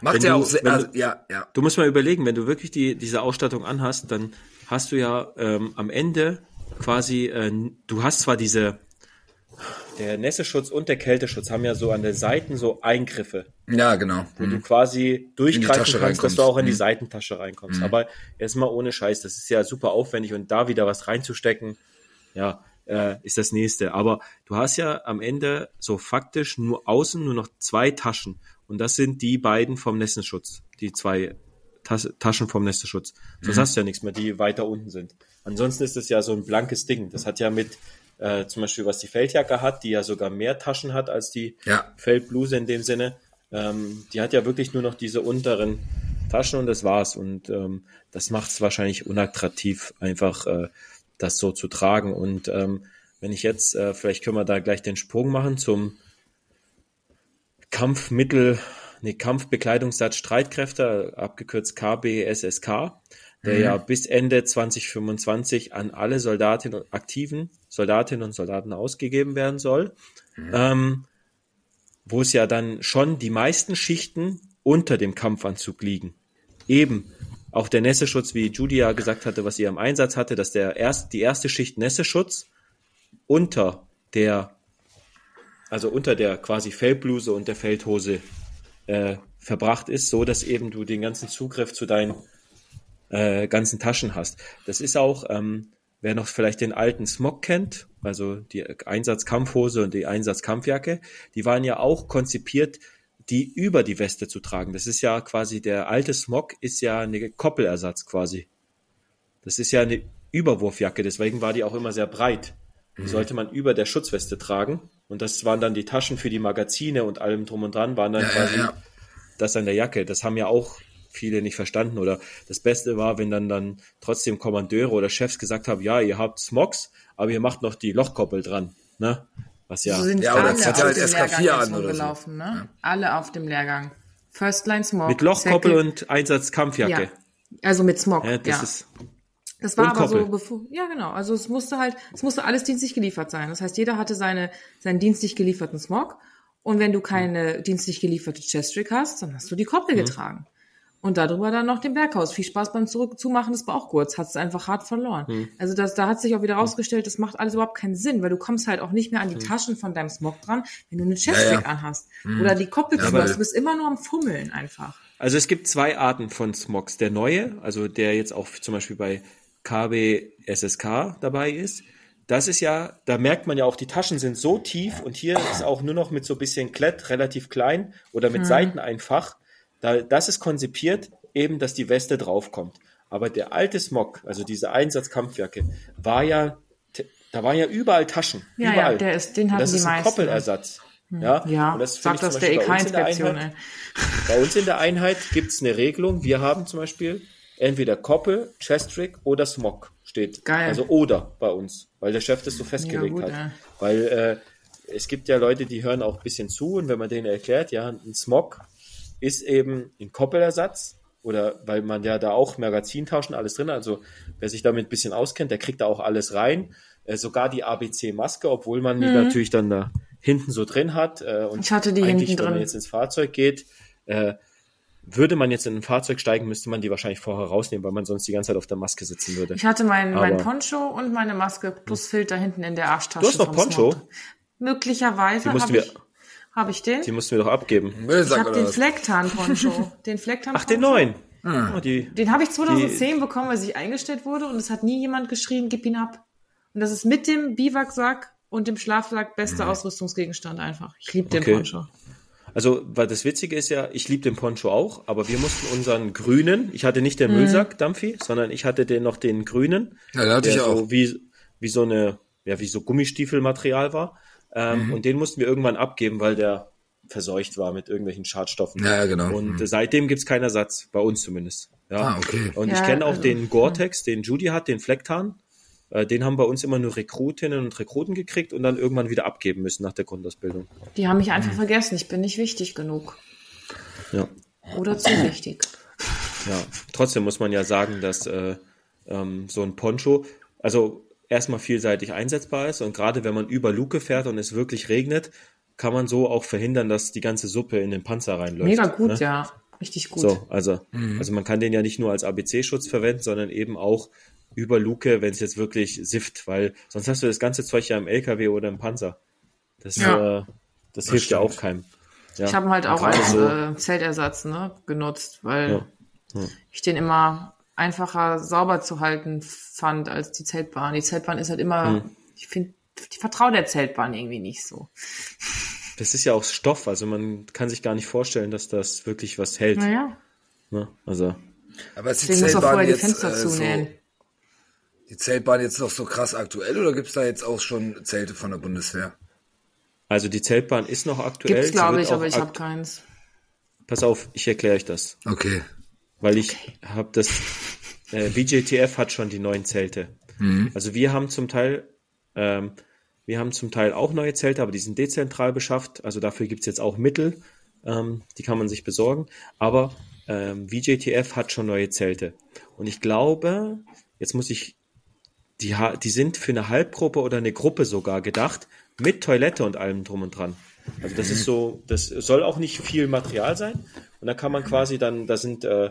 Macht ja du- auch, sehr, also, ja, ja. Du musst mal überlegen, wenn du wirklich die, diese Ausstattung anhast, dann hast du ja ähm, am Ende quasi, äh, du hast zwar diese, der Nässeschutz und der Kälteschutz haben ja so an den Seiten so Eingriffe, Ja, genau. wo du quasi durchgreifen kannst, dass reinkommst. du auch in die Mhm. Seitentasche reinkommst. Aber erstmal ohne Scheiß, das ist ja super aufwendig und da wieder was reinzustecken, ja, äh, ist das nächste. Aber du hast ja am Ende so faktisch nur außen nur noch zwei Taschen. Und das sind die beiden vom Nessenschutz. Die zwei Tas Taschen vom Nessenschutz. Sonst hast du ja nichts mehr, die weiter unten sind. Ansonsten ist es ja so ein blankes Ding. Das hat ja mit, äh, zum Beispiel, was die Feldjacke hat, die ja sogar mehr Taschen hat als die Ja. Feldbluse in dem Sinne. Ähm, die hat ja wirklich nur noch diese unteren Taschen und das war's. Und ähm, das macht es wahrscheinlich unattraktiv, einfach äh, das so zu tragen. Und ähm, wenn ich jetzt, äh, vielleicht können wir da gleich den Sprung machen zum Kampfmittel, nee, Kampfbekleidungssatz Streitkräfte, abgekürzt KBSSK, der ja bis Ende 2025 an alle Soldatinnen und aktiven Soldatinnen und Soldaten ausgegeben werden soll. Ähm, wo es ja dann schon die meisten Schichten unter dem Kampfanzug liegen. Eben auch der Nässeschutz, wie Julia gesagt hatte, was sie im Einsatz hatte, dass der erst, die erste Schicht Nässeschutz unter der, also unter der quasi Feldbluse und der Feldhose äh, verbracht ist, so dass eben du den ganzen Zugriff zu deinen äh, ganzen Taschen hast. Das ist auch, ähm, wer noch vielleicht den alten Smog kennt, also die Einsatzkampfhose und die Einsatzkampfjacke, die waren ja auch konzipiert, die über die Weste zu tragen. Das ist ja quasi der alte Smog ist ja eine Koppelersatz quasi. Das ist ja eine Überwurfjacke, deswegen war die auch immer sehr breit. Die sollte man über der Schutzweste tragen und das waren dann die Taschen für die Magazine und allem drum und dran waren dann Ja, ja, quasi ja. das an der Jacke. Das haben ja auch viele nicht verstanden. Oder das Beste war, wenn dann dann trotzdem Kommandeure oder Chefs gesagt haben, ja, ihr habt Smogs, aber ihr macht noch die Lochkoppel dran. Ne? Was ja. So sind Ja, alle auf ja halt dem SK4 Lehrgang an jetzt oder so. ne? Alle auf dem Lehrgang. First Line Smog. mit Lochkoppel Second- und Einsatzkampfjacke. Ja. Also mit Smog. Ja, das ja. ist Das war aber so, bevor, ja genau, also es musste halt, es musste alles dienstlich geliefert sein. Das heißt, jeder hatte seine, seinen dienstlich gelieferten Smog und wenn du keine dienstlich gelieferte Chestrig hast, dann hast du die Koppel getragen. Und darüber dann noch den Berghaus. Viel Spaß beim Zurückzumachen des Bauchgurts. Hat es einfach hart verloren. Also das, da hat sich auch wieder rausgestellt, das macht alles überhaupt keinen Sinn, weil du kommst halt auch nicht mehr an die Taschen von deinem Smog dran, wenn du eine Chestrig Ja, ja. anhast. Oder die Koppel hast. Du bist immer nur am Fummeln einfach. Also es gibt zwei Arten von Smogs. Der neue, also der jetzt auch zum Beispiel bei KBSSK dabei ist, das ist ja, da merkt man ja auch, die Taschen sind so tief und hier ist auch nur noch mit so ein bisschen Klett relativ klein oder mit Seiten einfach. Da, das ist konzipiert, eben, dass die Weste draufkommt. Aber der alte Smog, also diese Einsatzkampfjacke, war ja, da waren ja überall Taschen. Ja, ja, überall. der ist- den hatten das die ist ein meisten. Koppelersatz. Ja, Ja, und das sagt das der Beispiel bei uns in der EK-Inspektion, Einheit- ey. bei uns in der Einheit gibt es eine Regelung. Wir haben zum Beispiel entweder Koppel, Chestrick oder Smog steht. Geil. Also oder bei uns, weil der Chef das so festgelegt gut, hat. ja. Weil äh, es gibt ja Leute, die hören auch ein bisschen zu und wenn man denen erklärt, ja, ein Smog ist eben ein Koppelersatz oder weil man ja da auch Magazintauschen alles drin. Also wer sich damit ein bisschen auskennt, der kriegt da auch alles rein. Äh, sogar die ABC-Maske, obwohl man die natürlich dann da hinten so drin hat. Äh, und Mhm. Ich hatte die eigentlich, hinten wenn man drin. jetzt ins Fahrzeug geht, äh, würde man jetzt in ein Fahrzeug steigen, müsste man die wahrscheinlich vorher rausnehmen, weil man sonst die ganze Zeit auf der Maske sitzen würde. Ich hatte mein, mein Poncho und meine Maske plus Filter hinten in der Arschtasche. Du hast noch Poncho? Möglicherweise habe ich, hab ich den. Die mussten wir doch abgeben. Ich Müllsack habe oder den? Flecktarn-Poncho. den Flecktarn Ach, den neuen. Ah. Oh, die, Den habe ich 2010 bekommen, als ich eingestellt wurde und es hat nie jemand geschrien, gib ihn ab. Und das ist mit dem Biwaksack und dem Schlafsack bester Ausrüstungsgegenstand einfach. Ich liebe den Okay. Poncho. Also, weil das Witzige ist ja, ich liebe den Poncho auch, aber wir mussten unseren grünen, ich hatte nicht den Mhm. Müllsack, Dampfi, sondern ich hatte den noch den grünen, Ja, den hatte der ich auch. so wie, wie so eine, ja, wie so Gummistiefelmaterial war. Ähm, Mhm. Und den mussten wir irgendwann abgeben, weil der verseucht war mit irgendwelchen Schadstoffen. Ja, genau. Und Mhm. seitdem gibt's keinen Ersatz, bei uns zumindest. Ja. Ah, okay. Und ich Ja, kenne auch also, den Gore-Tex, den Judy hat, den Flecktarn. Äh, Den haben bei uns immer nur Rekrutinnen und Rekruten gekriegt und dann irgendwann wieder abgeben müssen nach der Grundausbildung. Die haben mich einfach vergessen. Ich bin nicht wichtig genug. Ja. Oder zu wichtig. Ja, trotzdem muss man ja sagen, dass äh, ähm, so ein Poncho, also erstmal vielseitig einsetzbar ist und gerade wenn man über Luke fährt und es wirklich regnet, kann man so auch verhindern, dass die ganze Suppe in den Panzer reinläuft. Mega gut, ne? ja. Richtig gut. So, also, also man kann den ja nicht nur als ABC-Schutz verwenden, sondern eben auch über Luke, wenn es jetzt wirklich sifft, weil sonst hast du das ganze Zeug ja im LKW oder im Panzer. Das, Ja. äh, das, hilft ja auch keinem. Ja. Ich habe ihn halt auch als so, äh, Zeltersatz ne, genutzt, weil Ja. ich den immer einfacher sauber zu halten fand als die Zeltbahn. Die Zeltbahn ist halt immer, Hm. ich finde, ich vertraue der Zeltbahn irgendwie nicht so. das ist ja auch Stoff, also man kann sich gar nicht vorstellen, dass das wirklich was hält. Naja, Ne? Also, Aber ist die deswegen Zeltbahn vorher die jetzt, Fenster äh, so, zunähen. die Zeltbahn jetzt noch so krass aktuell oder gibt's da jetzt auch schon Zelte von der Bundeswehr? also die Zeltbahn ist noch aktuell. Gibt's, glaube ich, aber ich habe keins. Pass auf, ich erkläre euch das. Okay. Weil ich habe das, äh, BJTF hat schon die neuen Zelte. Also wir haben zum Teil, ähm, wir haben zum Teil auch neue Zelte, aber die sind dezentral beschafft. Also dafür gibt's jetzt auch Mittel, ähm, die kann man sich besorgen. Aber ähm, VJTF hat schon neue Zelte. Und ich glaube, jetzt muss ich, die, die sind für eine Halbgruppe oder eine Gruppe sogar gedacht, mit Toilette und allem drum und dran. Also das ist so, das soll auch nicht viel Material sein. Und da kann man quasi dann, da sind äh,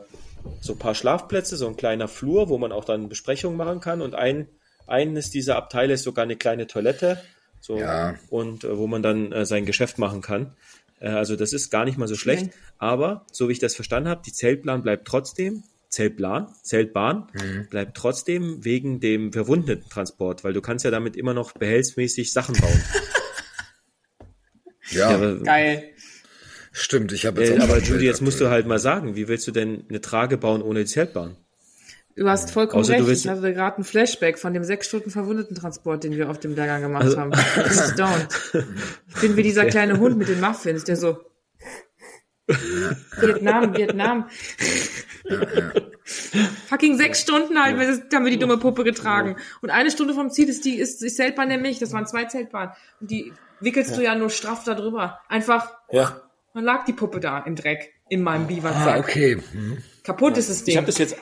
so ein paar Schlafplätze, so ein kleiner Flur, wo man auch dann Besprechungen machen kann. Und ein, eines dieser Abteile ist sogar eine kleine Toilette, so Ja. und äh, wo man dann äh, sein Geschäft machen kann. Äh, also das ist gar nicht mal so schlecht. Aber so wie ich das verstanden habe, die Zeltplan bleibt trotzdem, Zeltplan, Zeltbahn bleibt trotzdem wegen dem Verwundetentransport, weil du kannst ja damit immer noch behelfsmäßig Sachen bauen. Ja, Ja, Geil. Stimmt. Ich habe jetzt äh, auch aber ein Judy, jetzt musst du halt mal sagen, wie willst du denn eine Trage bauen ohne die Zeltbahn? Du hast vollkommen Außer du recht. willst- Ich hatte gerade einen Flashback von dem sechs Stunden Verwundetentransport, den wir auf dem Lehrgang gemacht Also- haben. Ich bin stoned. Ich bin wie dieser kleine Hund mit den Muffins, der so Vietnam, Vietnam. Fucking sechs Stunden halt, haben wir die dumme Puppe getragen. Und eine Stunde vom Ziel ist die, ist die Zeltbahn Milch. Das waren zwei Zeltbahnen. Und die wickelst du ja nur straff da drüber. Einfach, Ja. Dann lag die Puppe da im Dreck, in meinem Ah, Biwaksack. okay. Hm. Kaputt ist das Ich Ding. habe das jetzt,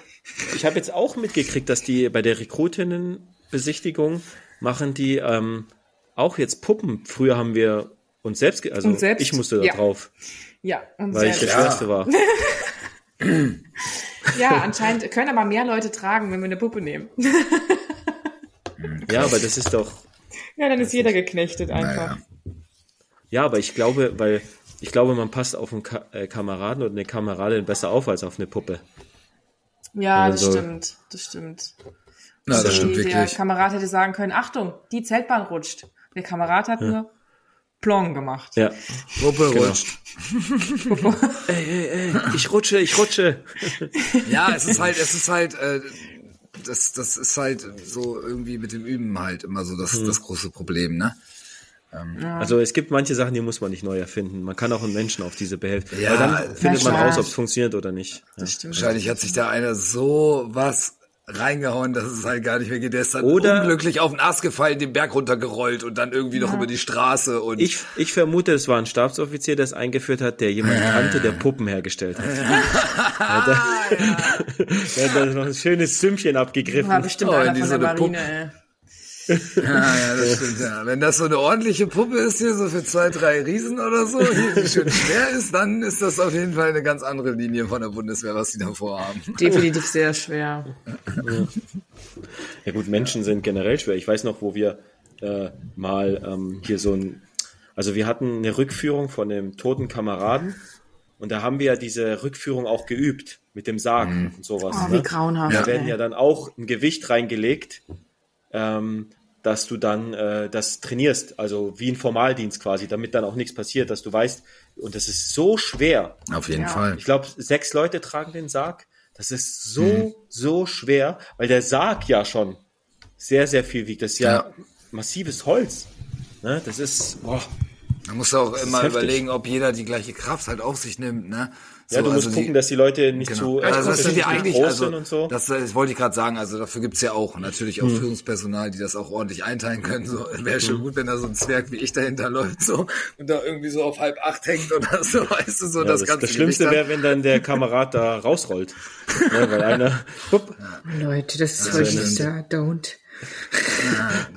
ich habe jetzt auch mitgekriegt, dass die bei der Rekrutinnenbesichtigung machen die ähm, auch jetzt Puppen. Früher haben wir uns selbst, also Uns selbst? ich musste da Ja. drauf, ja, und weil ich der Ja. Schwerste war. Ja, anscheinend können aber mehr Leute tragen, wenn wir eine Puppe nehmen. Ja, aber das ist doch, Ja, dann ist jeder geknechtet einfach. Naja. ja, aber ich glaube, weil ich glaube, man passt auf einen Ka äh, Kameraden oder eine Kameradin besser auf als auf eine Puppe. Ja, das stimmt, das stimmt. Na, das stimmt Der wirklich. Kamerad hätte sagen können, Achtung, die Zeltbahn rutscht. Der Kamerad hat nur Plong gemacht. Ja. Puppe Genau. rutscht. Ey, ey, ey, ich rutsche, ich rutsche. Ja, es ist halt, es ist halt, äh, das, das ist halt so irgendwie mit dem Üben halt immer so das, das große Problem, ne? Also es gibt manche Sachen, die muss man nicht neu erfinden. Man kann auch einen Menschen auf diese behelfen. Ja, Weil dann findet man raus, ob es funktioniert oder nicht. Ja. Wahrscheinlich hat sich da einer so was reingehauen, dass es halt gar nicht mehr geht. Der ist dann Oder- unglücklich auf den Ast gefallen, den Berg runtergerollt und dann irgendwie noch über die Straße und Ich, ich vermute, es war ein Stabsoffizier, der es eingeführt hat, der jemanden kannte, der Puppen hergestellt hat. Ah, der, der hat dann noch ein schönes Sümmchen abgegriffen. War bestimmt Oh, einer die so eine Marine, ey. Ja, ja, das stimmt, ja. Wenn das so eine ordentliche Puppe ist hier, so für zwei, drei Riesen oder so, hier, die schön schwer ist, dann ist das auf jeden Fall eine ganz andere Linie von der Bundeswehr, was die da vorhaben. Definitiv sehr schwer. Ja gut, Menschen sind generell schwer. Ich weiß noch, wo wir äh, mal ähm, hier so ein, also wir hatten eine Rückführung von einem toten Kameraden und da haben wir ja diese Rückführung auch geübt mit dem Sarg und sowas. Oh, ne? wie grauenhaft. Da werden ey. ja dann auch ein Gewicht reingelegt, ähm, dass du dann äh, das trainierst, also wie ein Formaldienst quasi, damit dann auch nichts passiert, dass du weißt, und das ist so schwer. Auf jeden Ja. Fall. Ich glaube, sechs Leute tragen den Sarg. Das ist so, Mhm. so schwer, weil der Sarg ja schon sehr, sehr viel wiegt. Das ist ja, Ja. massives Holz. Ne? Das ist, boah, Man muss auch immer überlegen, ob jeder die gleiche Kraft halt auf sich nimmt, ne? So, Ja, du musst also gucken, die, dass die Leute nicht Genau. zu Also das sind ja zu eigentlich, groß also sind und so. das, das wollte ich gerade sagen, also dafür gibt's ja auch natürlich auch Hm. Führungspersonal, die das auch ordentlich einteilen können. So wäre schon gut, wenn da so ein Zwerg wie ich dahinter läuft so und da irgendwie so auf halb acht hängt oder so, weißt du, so Ja, das, das, ganze das Schlimmste wäre, wenn dann der Kamerad da rausrollt. ja, weil einer, hup, Leute, das ist Also wirklich da, don't.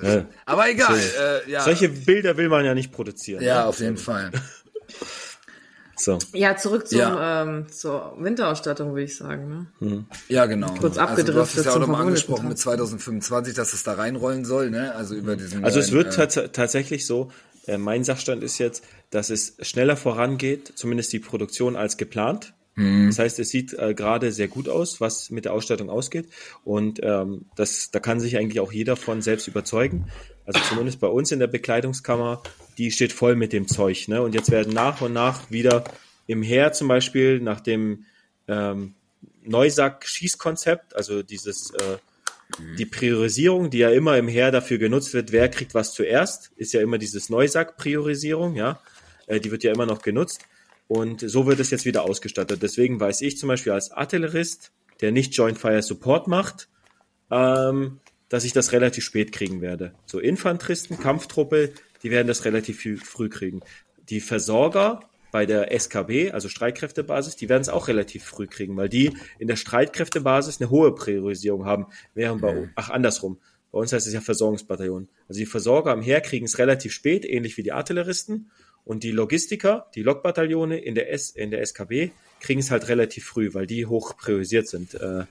ja. Aber egal, äh, ja. solche Bilder will man ja nicht produzieren. ja, ne? auf jeden Fall. So. Ja, zurück zum, Ja. ähm, zur Winterausstattung, würde ich sagen. Ne? Ja, genau. Kurz also, du hast abgedriftet es ja auch nochmal angesprochen mit 2025, dass es da reinrollen soll, ne? Also über diesen Also es neuen, wird äh, tats tatsächlich so, äh, mein Sachstand ist jetzt, dass es schneller vorangeht, zumindest die Produktion als geplant. Das heißt, es sieht äh, gerade sehr gut aus, was mit der Ausstattung ausgeht. Und ähm, das, da kann sich eigentlich auch jeder von selbst überzeugen. Also zumindest bei uns in der Bekleidungskammer, die steht voll mit dem Zeug. Ne? Und jetzt werden nach und nach wieder im Heer zum Beispiel nach dem ähm, Neusack-Schießkonzept, also dieses äh, die Priorisierung, die ja immer im Heer dafür genutzt wird, wer kriegt was zuerst, ist ja immer dieses Neusack-Priorisierung, ja. Äh, die wird ja immer noch genutzt. Und so wird es jetzt wieder ausgestattet. Deswegen weiß ich zum Beispiel als Artillerist, der nicht Joint Fire Support macht, ähm, dass ich das relativ spät kriegen werde. So Infanteristen, Kampftruppe, die werden das relativ früh- früh kriegen. Die Versorger bei der SKB, also Streitkräftebasis, die werden es auch relativ früh kriegen, weil die in der Streitkräftebasis eine hohe Priorisierung haben, während bei, ach andersrum, bei uns heißt es ja Versorgungsbataillon. Also die Versorger am Heer kriegen es relativ spät, ähnlich wie die Artilleristen, und die Logistiker, die Logbataillone in der, S, in der SKB, kriegen es halt relativ früh, weil die hoch priorisiert sind äh,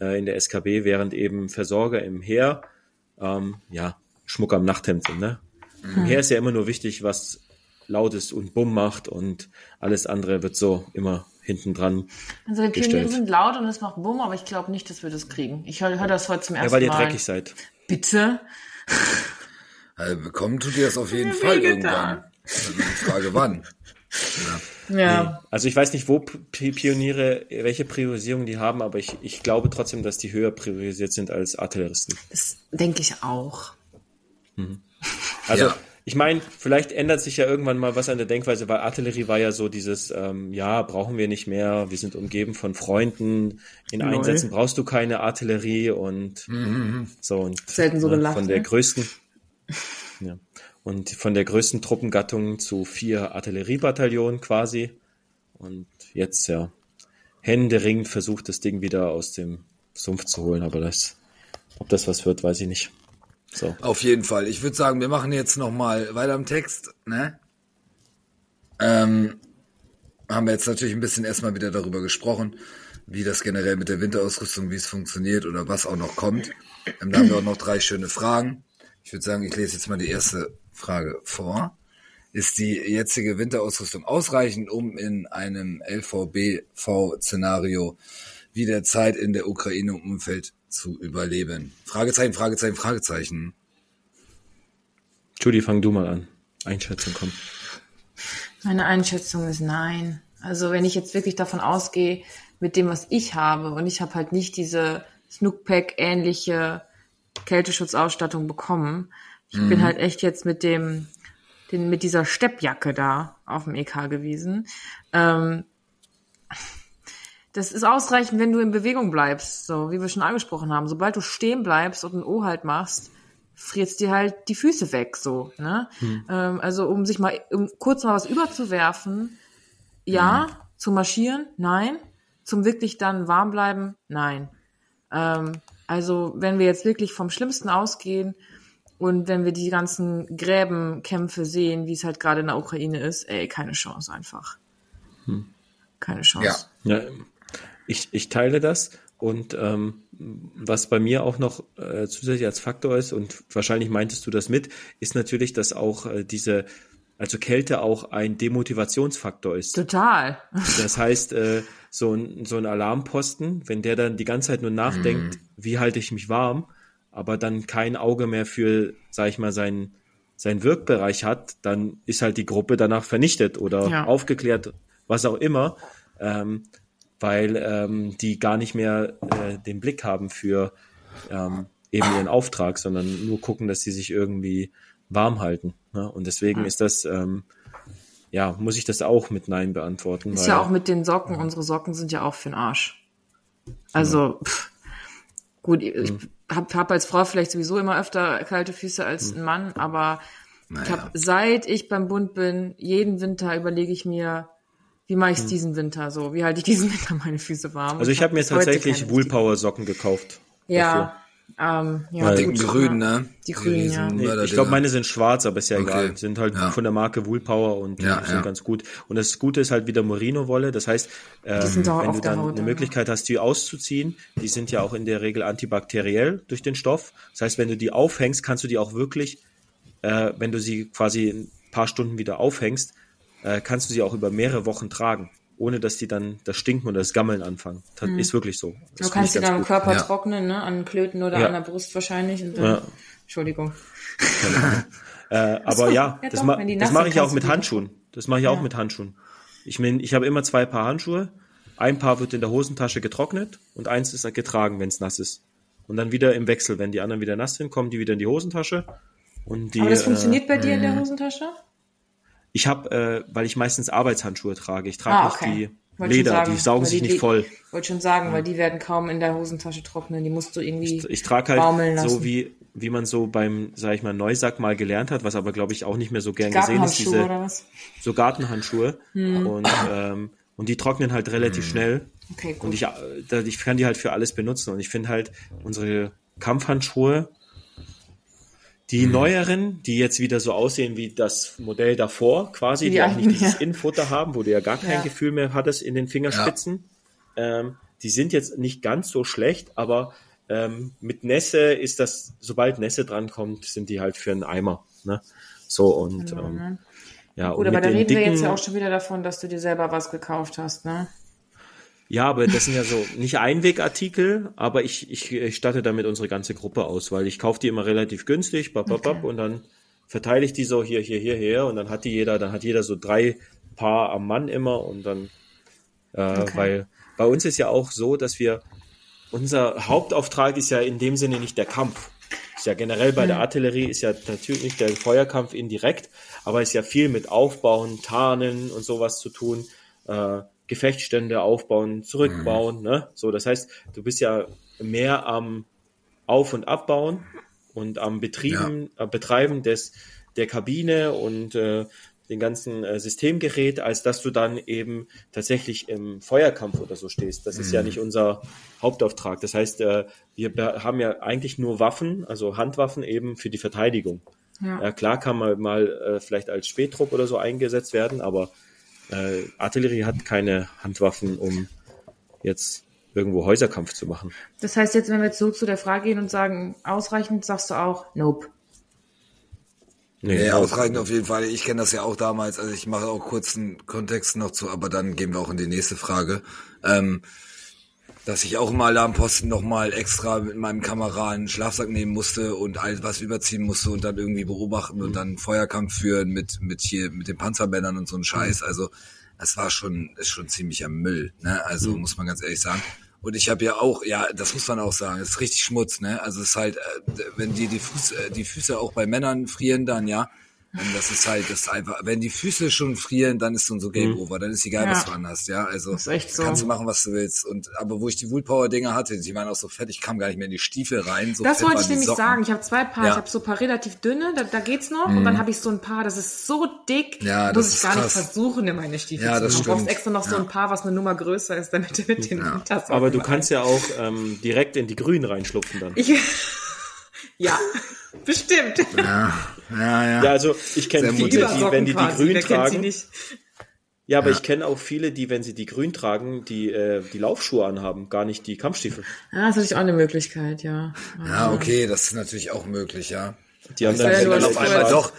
äh, in der SKB, während eben Versorger im Heer, ähm, ja, Schmuck am Nachthemd sind. Ne? Im Heer ist ja immer nur wichtig, was laut ist und Bumm macht und alles andere wird so immer hinten dran. Also die Pioniere sind laut und es macht Bumm, aber ich glaube nicht, dass wir das kriegen. Ich höre hör das heute zum Ja, ersten weil ihr Mal. dreckig seid. Bitte? Also bekommen tut ihr das auf jeden Fall irgendwann. Die Frage wann. Ja. Also ich weiß nicht, wo P Pioniere, welche Priorisierung die haben, aber ich, ich glaube trotzdem, dass die höher priorisiert sind als Artilleristen. Das denke ich auch. Also Ja. ich meine, vielleicht ändert sich ja irgendwann mal was an der Denkweise, weil Artillerie war ja so dieses, ähm, ja, brauchen wir nicht mehr, wir sind umgeben von Freunden, in Lol. Einsätzen brauchst du keine Artillerie und so und Selten so ne, gelacht, von der ne? größten ja, und von der größten Truppengattung zu vier Artilleriebataillonen quasi und jetzt ja händeringend versucht das Ding wieder aus dem Sumpf zu holen, aber das, ob das was wird, weiß ich nicht. So. Auf jeden Fall. Ich würde sagen, wir machen jetzt noch mal weiter im Text, ne? Ähm, haben wir jetzt natürlich ein bisschen erstmal wieder darüber gesprochen, wie das generell mit der Winterausrüstung, wie es funktioniert oder was auch noch kommt. Ähm, da haben wir auch noch drei schöne Fragen. Ich würde sagen, ich lese jetzt mal die erste Frage vor. Ist die jetzige Winterausrüstung ausreichend, um in einem LVB-V-Szenario wie der Zeit in der Ukraine im Umfeld zu überleben? Fragezeichen, Fragezeichen, Fragezeichen. Judy, fang du mal an. Einschätzung kommt. Meine Einschätzung ist nein. Also wenn ich jetzt wirklich davon ausgehe, mit dem, was ich habe, und ich habe halt nicht diese Snookpack-ähnliche Kälteschutzausstattung bekommen. Ich bin halt echt jetzt mit dem, den, mit dieser Steppjacke da auf dem EK gewesen. Ähm, das ist ausreichend, wenn du in Bewegung bleibst, so wie wir schon angesprochen haben. Sobald du stehen bleibst und ein O halt machst, frierst dir halt die Füße weg, so, ne? Ähm, also um sich mal, um kurz mal was überzuwerfen, ja, zum Marschieren, nein. Zum wirklich dann warm bleiben, nein. Ähm, also wenn wir jetzt wirklich vom Schlimmsten ausgehen und wenn wir die ganzen Gräbenkämpfe sehen, wie es halt gerade in der Ukraine ist, ey, keine Chance einfach. Keine Chance. Ja. Ja, ich, ich teile das und ähm, was bei mir auch noch äh, zusätzlich als Faktor ist und wahrscheinlich meintest du das mit, ist natürlich, dass auch äh, diese, also Kälte auch ein Demotivationsfaktor ist. Total. Das heißt, äh, so, ein, so ein Alarmposten, wenn der dann die ganze Zeit nur nachdenkt, wie halte ich mich warm, aber dann kein Auge mehr für, sag ich mal, seinen, seinen Wirkbereich hat, dann ist halt die Gruppe danach vernichtet oder Ja. aufgeklärt, was auch immer, ähm, weil ähm, die gar nicht mehr äh, den Blick haben für ähm, eben ihren Auftrag, sondern nur gucken, dass sie sich irgendwie warm halten. Ne? Und deswegen ist das ähm, ja, muss ich das auch mit Nein beantworten. Ist weil, ja auch mit den Socken. Unsere Socken sind ja auch für den Arsch. Also, pff, gut, ich hab, hab als Frau vielleicht sowieso immer öfter kalte Füße als ein Mann, aber ich hab, seit ich beim Bund bin, jeden Winter überlege ich mir, wie mache ich es diesen Winter so? Wie halte ich diesen Winter meine Füße warm? also ich habe mir tatsächlich keine Woolpower Socken gekauft. Ja, ähm, ja, Weil- gut, Grün, ne? Die Grünen, ja. Nee, ich glaube, meine sind schwarz, aber ist ja Okay. egal. Sind halt Ja. von der Marke Woolpower und Ja, sind ja. ganz gut. Und das Gute ist halt wieder Merino-Wolle. Das heißt, ähm, wenn du dann Haut, eine ja. Möglichkeit hast, die auszuziehen, die sind ja auch in der Regel antibakteriell durch den Stoff. Das heißt, wenn du die aufhängst, kannst du die auch wirklich, äh, wenn du sie quasi ein paar Stunden wieder aufhängst, äh, kannst du sie auch über mehrere Wochen tragen, ohne dass die dann das Stinken oder das Gammeln anfangen. Das ist wirklich so. Das Mhm. Du kannst sie dann am. Körper Ja. trocknen, ne? An Klöten oder Ja. an der Brust wahrscheinlich. Und dann, Ja. Entschuldigung. Äh, aber so, ja, ja das, doch, ma das mache ich auch mit Handschuhen. Das mache ich auch mit Handschuhen. Ich meine, ich habe immer zwei Paar Handschuhe. Ein Paar wird in der Hosentasche getrocknet und eins ist getragen, wenn es nass ist. Und dann wieder im Wechsel, wenn die anderen wieder nass sind, kommen die wieder in die Hosentasche. Und die, Aber das äh, funktioniert bei dir in der Hosentasche? Ich habe, äh, weil ich meistens Arbeitshandschuhe trage. Ich trage Ah, nicht okay. die schon Leder, sagen, die saugen sich die- nicht voll. Wollte schon sagen, weil die werden kaum in der Hosentasche trocknen. Die musst du irgendwie Ich, ich trage baumeln halt lassen. so wie wie man so beim, sag ich mal, Neusack mal gelernt hat, was aber glaube ich auch nicht mehr so gern gesehen ist, Gartenhandschuhe diese oder was? so Gartenhandschuhe Hm. und ähm, und die trocknen halt relativ schnell Okay, gut. und ich äh, ich kann die halt für alles benutzen und ich finde halt unsere Kampfhandschuhe die neueren, die jetzt wieder so aussehen wie das Modell davor, quasi, Wie die die auch nicht dieses ja. Innenfutter haben, wo du ja gar kein Ja. Gefühl mehr hattest in den Fingerspitzen. Ähm, die sind jetzt nicht ganz so schlecht, aber ähm, mit Nässe ist das, sobald Nässe drankommt, sind die halt für einen Eimer. Ne? So und Genau, ähm, ne? ja, Gut, und aber mit da den reden wir dicken, jetzt ja auch schon wieder davon, dass du dir selber was gekauft hast, ne? Ja, aber das sind ja so nicht Einwegartikel, aber ich, ich, ich statte damit unsere ganze Gruppe aus, weil ich kaufe die immer relativ günstig, bap, bap, bap, und dann verteile ich die so hier, hier, hier, hier und dann hat die jeder, dann hat jeder so drei Paar am Mann immer und dann, äh, Okay. weil bei uns ist ja auch so, dass wir, unser Hauptauftrag ist ja in dem Sinne nicht der Kampf. Ist ja generell bei der Artillerie ist ja natürlich der Feuerkampf indirekt, aber ist ja viel mit Aufbauen, Tarnen und sowas zu tun, äh, Gefechtsstände aufbauen, zurückbauen, ne? So, das heißt, du bist ja mehr am Auf- und Abbauen und am Betrieben, äh, Betreiben des, der Kabine und äh, den ganzen äh, Systemgerät, als dass du dann eben tatsächlich im Feuerkampf oder so stehst. Das ist ja nicht unser Hauptauftrag. Das heißt, äh, wir be- haben ja eigentlich nur Waffen, also Handwaffen eben für die Verteidigung. Ja. Ja, klar kann man mal äh, vielleicht als Spähtrupp oder so eingesetzt werden, aber äh, Artillerie hat keine Handwaffen, um jetzt irgendwo Häuserkampf zu machen. Das heißt jetzt, wenn wir zurück zu der Frage gehen und sagen, ausreichend, sagst du auch, nope. Nee, auch- ausreichend auf jeden Fall. Ich kenne das ja auch damals. Also ich mache auch kurz einen Kontext noch zu, aber dann gehen wir auch in die nächste Frage. Ähm, dass ich auch im Alarmposten nochmal extra mit meinem Kameraden einen Schlafsack nehmen musste und all was überziehen musste und dann irgendwie beobachten und dann Feuerkampf führen mit, mit hier, mit den Panzerbändern und so ein Scheiß. Also, es war schon, ist schon ziemlicher Müll, ne? Also, muss man ganz ehrlich sagen. Und ich habe ja auch, ja, das muss man auch sagen, es ist richtig Schmutz, ne? Also es ist halt, äh, wenn die die, Fuß, äh, die Füße auch bei Männern frieren, dann ja. Und das ist halt, das ist einfach, wenn die Füße schon frieren, dann ist so so Game Over, dann ist egal, Ja. was du anhast, ja. Also Das ist echt so. kannst du machen, was du willst. Und aber wo ich die Woolpower Dinger hatte, die waren auch so fett, ich kam gar nicht mehr in die Stiefel rein. So Das wollte ich nämlich Socken. sagen. Ich habe zwei Paar. Ja. Ich habe so ein paar relativ dünne, da, da geht's noch. Und dann habe ich so ein Paar, das ist so dick, Ja, muss ich ist gar krass. nicht versuchen, in meine Stiefel Ja, zu das machen. Du brauchst extra noch so ein Paar, was eine Nummer größer ist, damit du mit den Wintersocken Aber du kannst ja auch ähm, direkt in die Grünen reinschlupfen dann. Ich, ja, bestimmt. Ja, ja, ja. Ja, also ich kenne viele, die, wenn die die quasi, Grün tragen, nicht? ja, aber ich kenne auch viele, die, wenn sie die Grün tragen, die äh, die Laufschuhe anhaben, gar nicht die Kampfstiefel. Ah, das ist natürlich auch eine Möglichkeit, ja. Ja, okay, das ist natürlich auch möglich, ja. Die haben Ja, dann hast auf einmal doch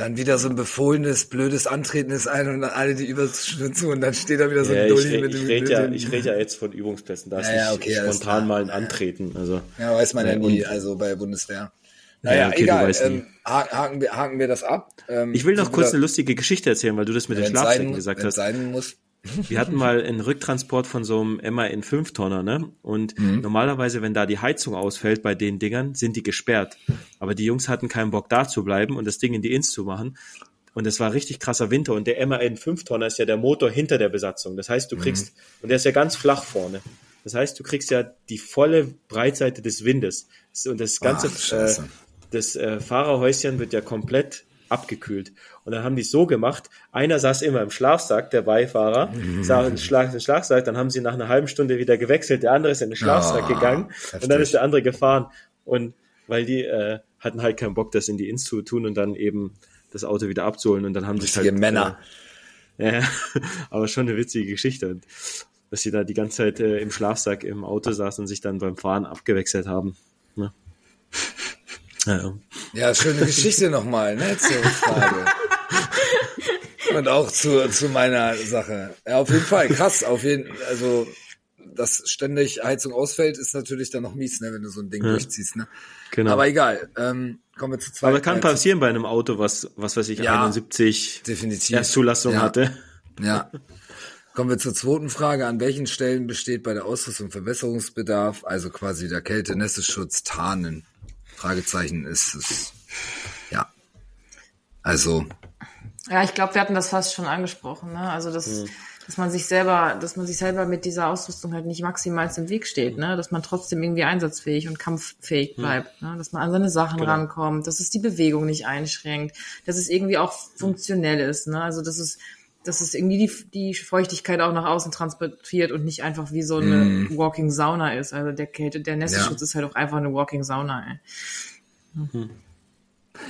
dann wieder so ein befohlenes, blödes Antreten ist ein und dann alle die Überstunden zu und dann steht da wieder so ja, ein ich, Dulli re- mit ich dem rede ja, ich rede ja jetzt von Übungsplätzen. Da ist Ja, ja, okay, spontan mal ein Antreten. Also Ja, weiß man ja, Ja, nie, also bei Bundeswehr. Naja, okay, du egal. Ähm, haken, wir, haken wir das ab. Ähm, ich will noch kurz eine lustige Geschichte erzählen, weil du das mit den Schlafsäcken gesagt hast. sein muss. Wir hatten mal einen Rücktransport von so einem MAN 5 Tonner, ne? Und Mhm. normalerweise, wenn da die Heizung ausfällt bei den Dingern, sind die gesperrt. Aber die Jungs hatten keinen Bock da zu bleiben und das Ding in die Ins zu machen. und es war richtig krasser Winter und der MAN 5 Tonner ist ja der Motor hinter der Besatzung. Das heißt, du kriegst, und der ist ja ganz flach vorne. Das heißt, du kriegst ja die volle Breitseite des Windes. Und das ganze, Ach, äh, das äh, Fahrerhäuschen wird ja komplett abgekühlt. Und dann haben die so gemacht, einer saß immer im Schlafsack, der Beifahrer, saß im Schlag, im Schlafsack, dann haben sie nach einer halben Stunde wieder gewechselt, der andere ist in den Schlafsack Ah, gegangen und heftig. dann ist der andere gefahren. Und weil die äh, hatten halt keinen Bock, das in die Ins zu tun und dann eben das Auto wieder abzuholen und dann haben sich Richtige halt, Männer. Äh, ja, aber schon eine witzige Geschichte. Und dass sie da die ganze Zeit äh, im Schlafsack im Auto saßen und sich dann beim Fahren abgewechselt haben. Ne? Ja, ja. Ja, schöne Geschichte nochmal, ne, zur Frage. Und auch zu, zu meiner Sache. Ja, auf jeden Fall, krass, auf jeden, also, dass ständig Heizung ausfällt, ist natürlich dann noch mies, ne, wenn du so ein Ding durchziehst, ne. Genau. Aber egal, ähm, kommen wir zu zwei. Aber kann passieren bei einem Auto, was, was weiß ich, Ja, 71 definitiv. Erstzulassung Ja. hatte. Ja. Kommen wir zur zweiten Frage. An welchen Stellen besteht bei der Ausrüstung Verbesserungsbedarf? Also quasi der Kälte, Nässeschutz, Tarnen. Fragezeichen ist es. Ja. Also, Ja, ich glaube, wir hatten das fast schon angesprochen, ne? Also das, dass man sich selber, dass man sich selber mit dieser Ausrüstung halt nicht maximal im Weg steht, ne? Dass man trotzdem irgendwie einsatzfähig und kampffähig bleibt, ne? Dass man an seine Sachen rankommt, dass es die Bewegung nicht einschränkt, dass es irgendwie auch funktionell ist, ne? Also dass es dass es irgendwie die, die Feuchtigkeit auch nach außen transportiert und nicht einfach wie so eine Walking Sauna ist. Also der Kälte, der Nässeschutz Ja. ist halt auch einfach eine Walking Sauna, ey.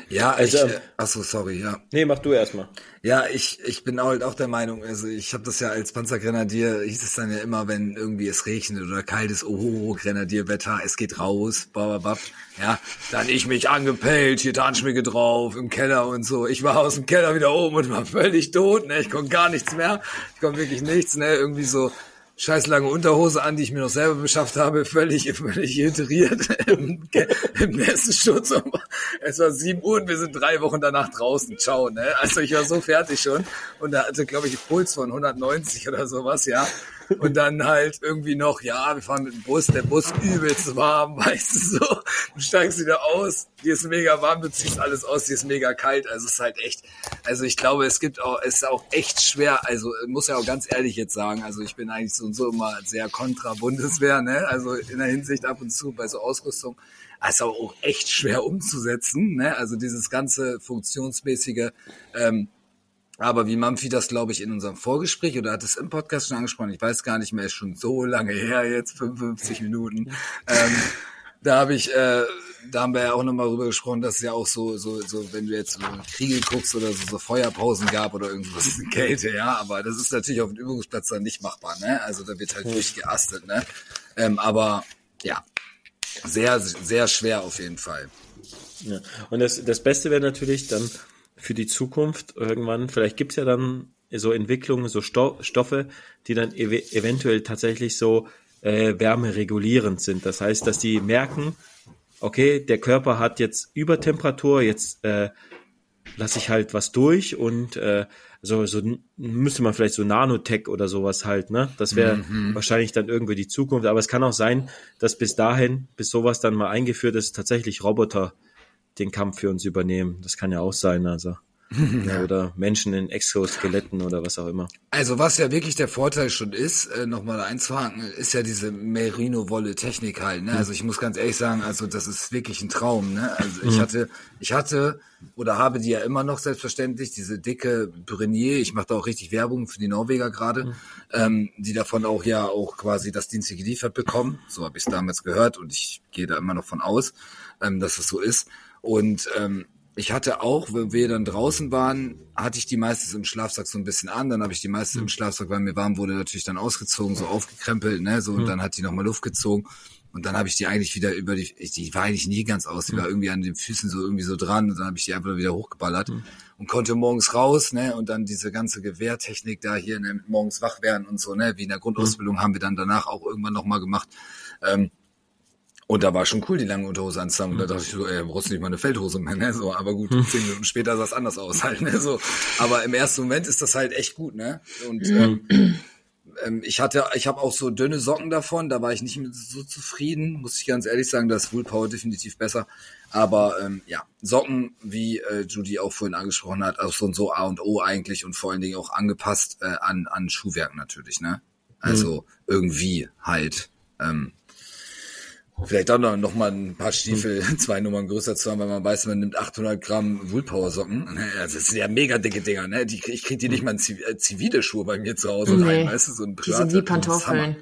Ja, Also, ich, äh, ach so, sorry, ja. Nee, mach du erstmal. Ja, ich, ich bin halt auch der Meinung, also ich habe das ja als Panzergrenadier, hieß es dann ja immer, wenn irgendwie es regnet oder kalt ist, oh, Grenadierwetter, es geht raus, bababab, ja, dann ich mich angepellt, hier Tarnschmicke drauf, im Keller und so. Ich war aus dem Keller wieder oben und war völlig tot, ne, ich konnte gar nichts mehr, ich konnte wirklich nichts, ne, irgendwie so scheiß lange Unterhose an, die ich mir noch selber beschafft habe, völlig, völlig iteriert im, im Nässenschutz. Es war sieben Uhr und wir sind drei Wochen danach draußen. Ciao, ne? Also ich war so fertig schon und da hatte, glaube ich, einen Puls von 190 oder sowas, ja. Und dann halt irgendwie noch, ja, wir fahren mit dem Bus, der Bus übelst warm, weißt du so. Du steigst wieder aus, dir ist mega warm, du ziehst alles aus, dir ist mega kalt. Also es ist halt echt, also ich glaube, es gibt auch, es ist auch echt schwer, also muss ja auch ganz ehrlich jetzt sagen, also ich bin eigentlich so und so immer sehr kontra Bundeswehr, ne? Also in der Hinsicht ab und zu bei so Ausrüstung. Also auch echt schwer umzusetzen, ne? Also dieses ganze funktionsmäßige, ähm, aber wie Mampfi das, glaube ich, in unserem Vorgespräch oder hat es im Podcast schon angesprochen, ich weiß gar nicht mehr, ist schon so lange her, jetzt 55 Minuten. ähm, da habe ich, äh, da haben wir ja auch nochmal drüber gesprochen, dass es ja auch so, so, so, wenn du jetzt so Kriege guckst oder so, so Feuerpausen gab oder irgendwas in Kälte, ja, aber das ist natürlich auf dem Übungsplatz dann nicht machbar, ne? Also da wird halt durchgeastet, ne? Ähm, aber ja, sehr, sehr schwer auf jeden Fall. Ja. Und das, das Beste wäre natürlich dann für die Zukunft irgendwann, vielleicht gibt's ja dann so Entwicklungen, so Sto Stoffe, die dann ev eventuell tatsächlich so äh, wärmeregulierend sind. Das heißt, dass die merken, okay, der Körper hat jetzt Übertemperatur, jetzt äh, lasse ich halt was durch und äh, so, so müsste man vielleicht so Nanotech oder sowas halt, ne? Das wäre wahrscheinlich dann irgendwie die Zukunft. Aber es kann auch sein, dass bis dahin, bis sowas dann mal eingeführt ist, tatsächlich Roboter den Kampf für uns übernehmen. Das kann ja auch sein, also. ja, oder Menschen in Exoskeletten oder was auch immer. Also was ja wirklich der Vorteil schon ist, äh, nochmal einzuhaken, ist ja diese Merino-Wolle-Technik halt. Ne? Also ich muss ganz ehrlich sagen, also das ist wirklich ein Traum. Ne? Also ich hatte, ich hatte oder habe die ja immer noch selbstverständlich, diese dicke Brenier, ich mache da auch richtig Werbung für die Norweger gerade, ähm, die davon auch ja auch quasi das Dienst geliefert bekommen. So habe ich es damals gehört und ich gehe da immer noch von aus, ähm, dass es so ist. Und ähm, ich hatte auch, wenn wir dann draußen waren, hatte ich die meistens im Schlafsack so ein bisschen an, dann habe ich die meistens im Schlafsack, weil mir warm wurde, natürlich dann ausgezogen, so aufgekrempelt, ne, so, und dann hat die nochmal Luft gezogen. Und dann habe ich die eigentlich wieder über die, ich, die war eigentlich nie ganz aus, die war irgendwie an den Füßen so irgendwie so dran und dann habe ich die einfach wieder hochgeballert und konnte morgens raus, ne, und dann diese ganze Gewehrtechnik da hier, ne, morgens wach werden und so, ne, wie in der Grundausbildung haben wir dann danach auch irgendwann nochmal gemacht. Ähm, und da war schon cool, die lange Unterhose anzuhaben. Und da dachte ich so, ey, brauchst du nicht mal eine Feldhose mehr, ne? So, aber gut, zehn Minuten später sah es anders aus halt, ne? So. Aber im ersten Moment ist das halt echt gut, ne? Und ähm, ähm, ich hatte, ich habe auch so dünne Socken davon, da war ich nicht so zufrieden, muss ich ganz ehrlich sagen, da ist Woolpower definitiv besser. Aber ähm, ja, Socken, wie äh, Judy auch vorhin angesprochen hat, auch so und so A und O eigentlich und vor allen Dingen auch angepasst äh, an, an Schuhwerk natürlich, ne? Also mhm. irgendwie halt. Ähm, Vielleicht auch noch, noch mal ein paar Stiefel, hm. zwei Nummern größer zu haben, weil man weiß, man nimmt 800 Gramm Woolpower Socken. Das sind ja mega dicke Dinger, ne? Die, ich krieg die nicht mal in äh, zivile Schuhe bei mir zu Hause nee. rein, weißt du? So ein die sind wie Pantoffeln.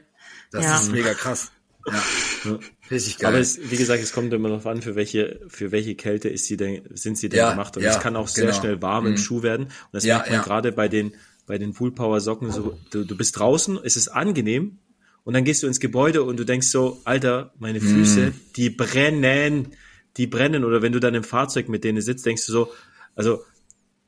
Das ja. ist mega krass. Ja. Richtig geil. Aber es, wie gesagt, es kommt immer darauf an, für welche, für welche Kälte ist sie denn, sind sie denn ja, gemacht. Und es kann auch sehr genau. schnell warm im mhm. Schuh werden. Und das merkt man gerade bei den, bei den Woolpower Socken so, du, du bist draußen, es ist angenehm, und dann gehst du ins Gebäude und du denkst so, Alter, meine Füße, mm. die brennen, die brennen. Oder wenn du dann im Fahrzeug mit denen sitzt, denkst du so, also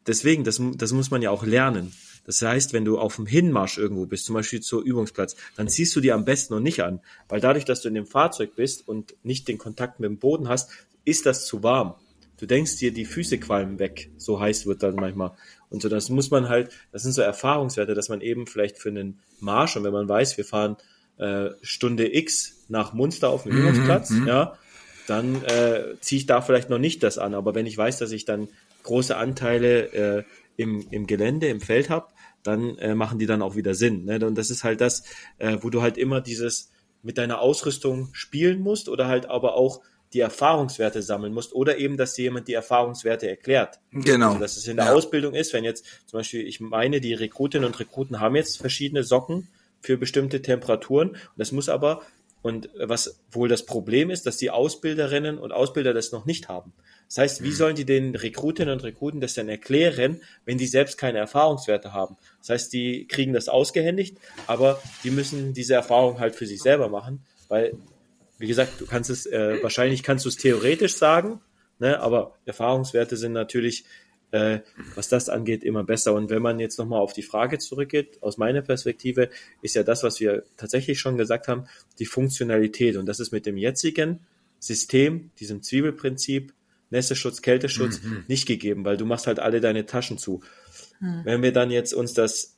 deswegen, das, das muss man ja auch lernen. Das heißt, wenn du auf dem Hinmarsch irgendwo bist, zum Beispiel zur Übungsplatz, dann ziehst du die am besten noch nicht an. Weil dadurch, dass du in dem Fahrzeug bist und nicht den Kontakt mit dem Boden hast, ist das zu warm. Du denkst dir, die Füße qualmen weg. So heiß wird dann manchmal. Und so, das muss man halt, das sind so Erfahrungswerte, dass man eben vielleicht für einen Marsch, und wenn man weiß, wir fahren äh, Stunde X nach Munster auf dem mhm, Übungsplatz, mhm, ja, dann äh, ziehe ich da vielleicht noch nicht das an. Aber wenn ich weiß, dass ich dann große Anteile äh, im, im Gelände, im Feld habe, dann äh, machen die dann auch wieder Sinn. Ne? Und das ist halt das, äh, wo du halt immer dieses mit deiner Ausrüstung spielen musst oder halt aber auch die Erfahrungswerte sammeln musst oder eben, dass dir jemand die Erfahrungswerte erklärt. Genau. Also, dass es in der ja. Ausbildung ist, wenn jetzt zum Beispiel, ich meine, die Rekrutinnen und Rekruten haben jetzt verschiedene Socken, für bestimmte Temperaturen. Und das muss aber, und was wohl das Problem ist, dass die Ausbilderinnen und Ausbilder das noch nicht haben. Das heißt, wie mhm. sollen die den Rekrutinnen und Rekruten das denn erklären, wenn die selbst keine Erfahrungswerte haben? Das heißt, die kriegen das ausgehändigt, aber die müssen diese Erfahrung halt für sich selber machen, weil, wie gesagt, du kannst es, äh, wahrscheinlich kannst du es theoretisch sagen, ne, aber Erfahrungswerte sind natürlich äh, was das angeht, immer besser. Und wenn man jetzt nochmal auf die Frage zurückgeht, aus meiner Perspektive, ist ja das, was wir tatsächlich schon gesagt haben, die Funktionalität. Und das ist mit dem jetzigen System, diesem Zwiebelprinzip, Nässeschutz, Kälteschutz, mhm. nicht gegeben, weil du machst halt alle deine Taschen zu. Mhm. Wenn wir dann jetzt uns das,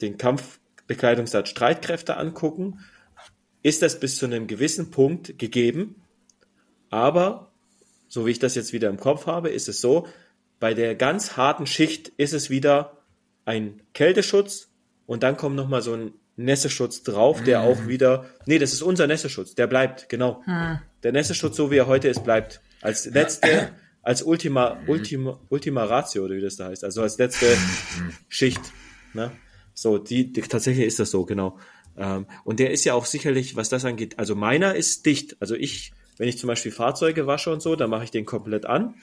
den Kampfbekleidungssatz Streitkräfte angucken, ist das bis zu einem gewissen Punkt gegeben. Aber, so wie ich das jetzt wieder im Kopf habe, ist es so, bei der ganz harten Schicht ist es wieder ein Kälteschutz und dann kommt nochmal so ein Nässeschutz drauf, der auch mhm. wieder, nee, das ist unser Nässeschutz, der bleibt, genau. Der Nässeschutz, so wie er heute ist, bleibt. Als letzte, als Ultima, mhm. Ultima, Ultima Ratio, oder wie das da heißt, also als letzte mhm. Schicht, ne? So, die, die, tatsächlich ist das so, genau. Ähm, und der ist ja auch sicherlich, was das angeht, also meiner ist dicht. Also ich, wenn ich zum Beispiel Fahrzeuge wasche und so, dann mache ich den komplett an